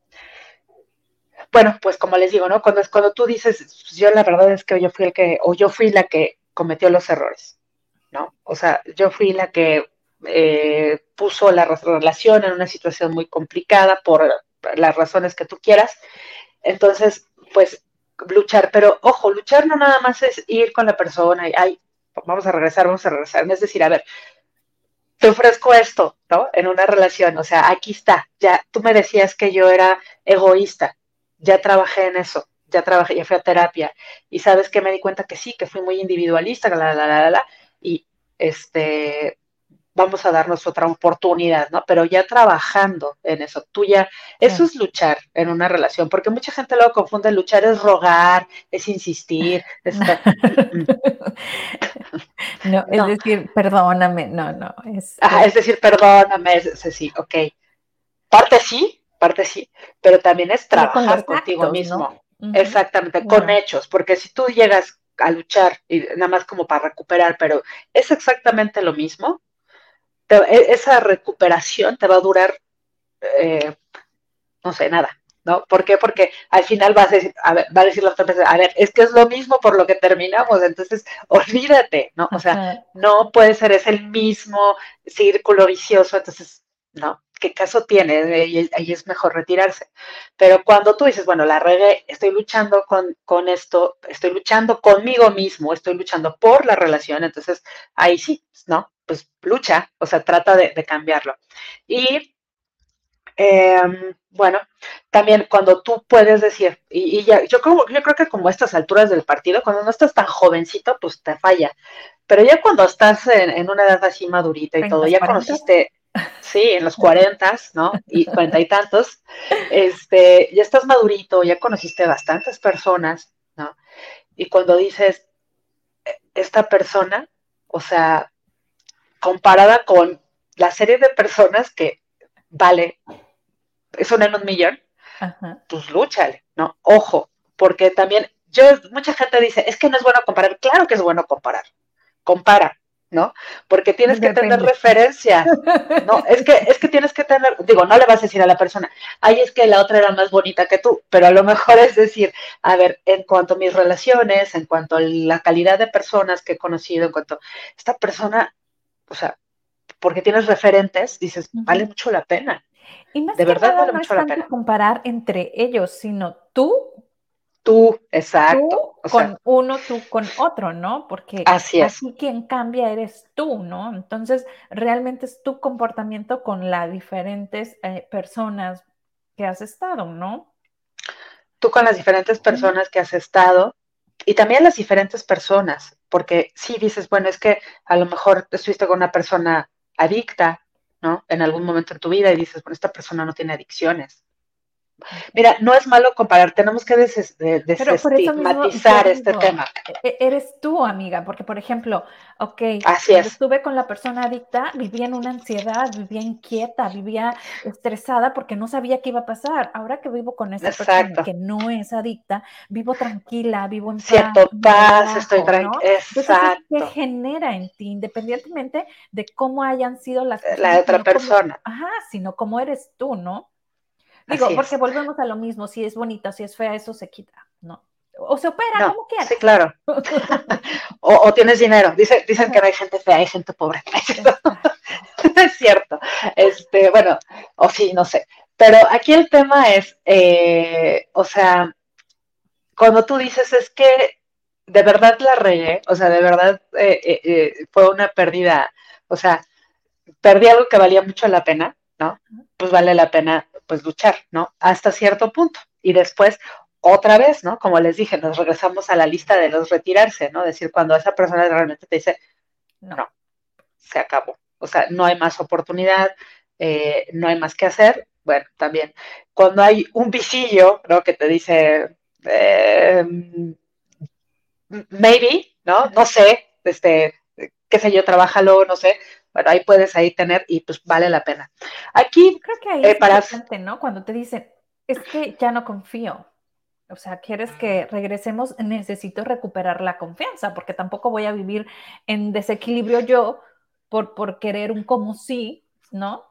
Bueno, pues como les digo, ¿no? Cuando, cuando tú dices, yo la verdad es que yo fui el que, o yo fui la que cometió los errores, ¿no? O sea, yo fui la que eh, puso la relación en una situación muy complicada por las razones que tú quieras. Entonces, pues luchar, pero ojo, luchar no nada más es ir con la persona y, ay, vamos a regresar, vamos a regresar. Es decir, a ver, te ofrezco esto, ¿no? En una relación, o sea, aquí está, ya tú me decías que yo era egoísta, ya trabajé en eso, ya trabajé, ya fui a terapia, y sabes que me di cuenta que sí, que fui muy individualista, la, la, la, la, la, y este, vamos a darnos otra oportunidad, ¿no? Pero ya trabajando en eso, tú ya, eso es luchar en una relación, porque mucha gente luego confunde luchar es rogar, es insistir, es... no, es decir, perdóname, no, no, es... es decir, perdóname, es, sí, ok. Parte sí, parte sí, pero también es trabajar contigo mismo. Exactamente, con hechos, porque si tú llegas a luchar y nada más como para recuperar, pero es exactamente lo mismo, e, esa recuperación te va a durar, eh, no sé, nada, ¿no? ¿Por qué? Porque al final vas a decir, a ver, va a decir la otra persona, a ver, es que es lo mismo por lo que terminamos, entonces olvídate, ¿no? O sea, no puede ser, es el mismo círculo vicioso, entonces, no, ¿qué caso tiene? Ahí es mejor retirarse. Pero cuando tú dices, bueno, la regué, estoy luchando con, con esto, estoy luchando conmigo mismo, estoy luchando por la relación, entonces ahí sí, ¿no? Pues lucha, o sea, trata de, cambiarlo. Y em, bueno, también cuando tú puedes decir, y, ya, yo, creo, yo creo que como estas alturas del partido, cuando no estás tan jovencito, pues te falla. Pero ya cuando estás en, una edad así madurita y todo, ya conociste, sí, en los cuarentas, ¿no? Y cuarenta y tantos, este, ya estás madurito, ya conociste bastantes personas, ¿no? Y cuando dices, e, esta persona, o sea, comparada con la serie de personas que vale, es una en un millón, pues lúchale, ¿no? Ojo, porque también, yo, mucha gente dice, es que no es bueno comparar, claro que es bueno comparar, compara, ¿no? Porque tienes que tener referencia, ¿no? Es que, es que tienes que tener, digo, no le vas a decir a la persona, ay, es que la otra era más bonita que tú, pero a lo mejor es decir, a ver, en cuanto a mis relaciones, en cuanto a la calidad de personas que he conocido, en cuanto a esta persona, o sea, porque tienes referentes, dices, vale mucho la pena. Y más de verdad vale mucho la pena. comparar entre ellos, sino tú tú, exacto. Tú con uno, tú con otro, ¿no? Porque así, es. así quien cambia eres tú, ¿no? Entonces, realmente es tu comportamiento con las diferentes eh, personas que has estado, ¿no? Tú con las diferentes personas que has estado y también las diferentes personas, porque sí dices, bueno, es que a lo mejor estuviste con una persona adicta, ¿no? En algún momento en tu vida y dices, bueno, esta persona no tiene adicciones Mira, no es malo comparar, tenemos que desestigmatizar este tema. E, e, eres tú, amiga, porque por ejemplo, ok, Así estuve con la persona adicta, vivía en una ansiedad, vivía inquieta, vivía estresada porque no sabía qué iba a pasar. Ahora que vivo con esa persona que no es adicta, vivo tranquila, vivo en Cierto, paz, estoy tranquila. Exacto. ¿qué genera en ti, independientemente de cómo hayan sido las La otra persona. ajá, sino cómo eres tú, ¿no? Digo, porque volvemos a lo mismo, si es bonita, si es fea, eso se quita, ¿no? O se opera, como quieras. Sí, claro. o, tienes dinero. Dice, dicen que no hay gente fea, hay gente pobre. es cierto. Este, bueno, o sí, no sé. Pero aquí el tema es, eh, o sea, cuando tú dices es que de verdad la regué, o sea, de verdad eh, eh, fue una pérdida, o sea, perdí algo que valía mucho la pena, ¿no? Pues vale la pena pues luchar, ¿no? Hasta cierto punto. Y después, otra vez, ¿no? Como les dije, nos regresamos a la lista de los retirarse, ¿no? Decir, cuando esa persona realmente te dice, no, se acabó. O sea, no hay más oportunidad, eh, no hay más que hacer. Bueno, también, cuando hay un visillo, ¿no? Que te dice, em, maybe, ¿no? No sé, este, qué sé yo, trabájalo, no sé, bueno, ahí puedes ahí tener y pues vale la pena. Aquí, creo que ahí eh, es para... importante, ¿no? Cuando te dicen, es que ya no confío. O sea, quieres que regresemos, necesito recuperar la confianza, porque tampoco voy a vivir en desequilibrio yo por, por querer un como sí, ¿no?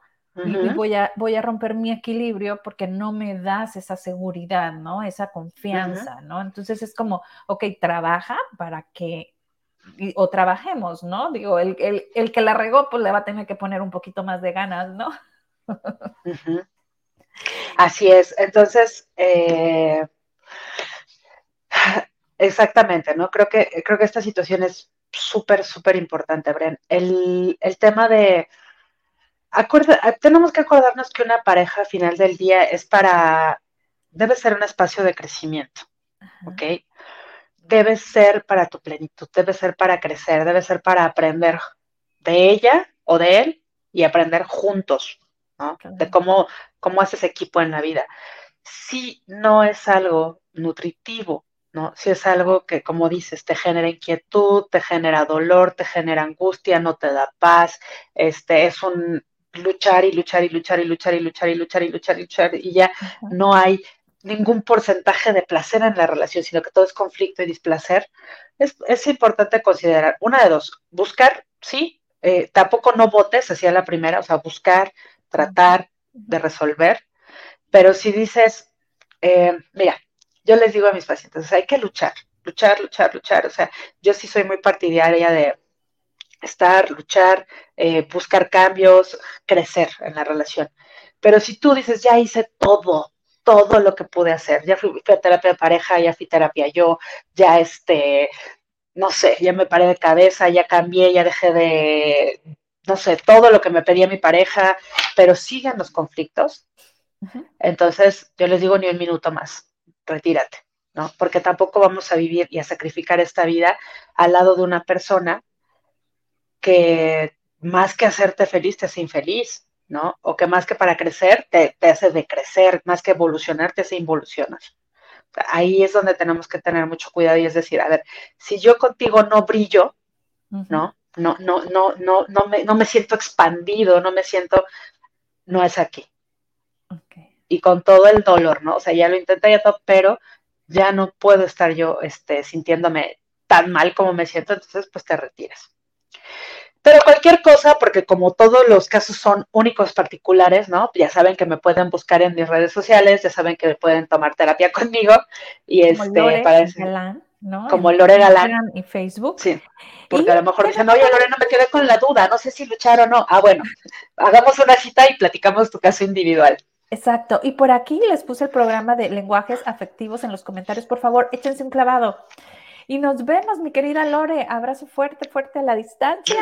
Y voy a, voy a romper mi equilibrio porque no me das esa seguridad, ¿no? Esa confianza, ¿no? Entonces es como, ok, trabaja para que o trabajemos, ¿no? Digo, el, que la regó, pues le va a tener que poner un poquito más de ganas, ¿no? Así es. Entonces, eh, exactamente, ¿no? Creo que, creo que esta situación es súper, súper importante, Bren. El, tema de... tenemos que acordarnos que una pareja al final del día es para... Debe ser un espacio de crecimiento, ¿ok? Debe ser para tu plenitud, debe ser para crecer, debe ser para aprender de ella o de él y aprender juntos, ¿no? De cómo, cómo haces equipo en la vida. Si no es algo nutritivo, ¿no? Si es algo que, como dices, te genera inquietud, te genera dolor, te genera angustia, no te da paz, este, es un luchar y luchar y luchar y luchar y luchar y luchar y luchar y luchar y ya no hay ningún porcentaje de placer en la relación, sino que todo es conflicto y displacer, es, importante considerar, una de dos, buscar, sí, eh, tampoco no votes hacia la primera, o sea, buscar, tratar de resolver, pero si dices, eh, mira, yo les digo a mis pacientes, hay que luchar, luchar, luchar, luchar, o sea, yo sí soy muy partidaria de estar, luchar, eh, buscar cambios, crecer en la relación. Pero si tú dices, ya hice todo, todo lo que pude hacer. Ya fui, a terapia de pareja, ya fui terapia yo, ya este, no sé, ya me paré de cabeza, ya cambié, ya dejé de, no sé, todo lo que me pedía mi pareja, pero siguen los conflictos. Entonces, yo les digo ni un minuto más, retírate, ¿no? Porque tampoco vamos a vivir y a sacrificar esta vida al lado de una persona que más que hacerte feliz te hace infeliz, ¿no? O que más que para crecer, te, hace decrecer, más que evolucionar, te hace involucionar. Ahí es donde tenemos que tener mucho cuidado y es decir, a ver, si yo contigo no brillo, ¿no? No, no, no, no, no me, no me siento expandido, no me siento, no es aquí. Y con todo el dolor, ¿no? O sea, ya lo intenté ya todo, pero ya no puedo estar yo este, sintiéndome tan mal como me siento, entonces pues te retiras. Pero cualquier cosa, porque como todos los casos son únicos particulares, ¿no? Ya saben que me pueden buscar en mis redes sociales, ya saben que me tomar terapia conmigo y este Lore Galán, ¿no? como Lore Galán y Facebook. Sí. Porque a lo mejor dicen, oye Lore, no me quedé con la duda, no sé si luchar o no. Ah, bueno, hagamos una cita y platicamos tu caso individual. Exacto. Y por aquí les puse el programa de lenguajes afectivos en los comentarios. Por favor, échense un clavado. Y nos vemos, mi querida Lore. Abrazo fuerte, fuerte a la distancia.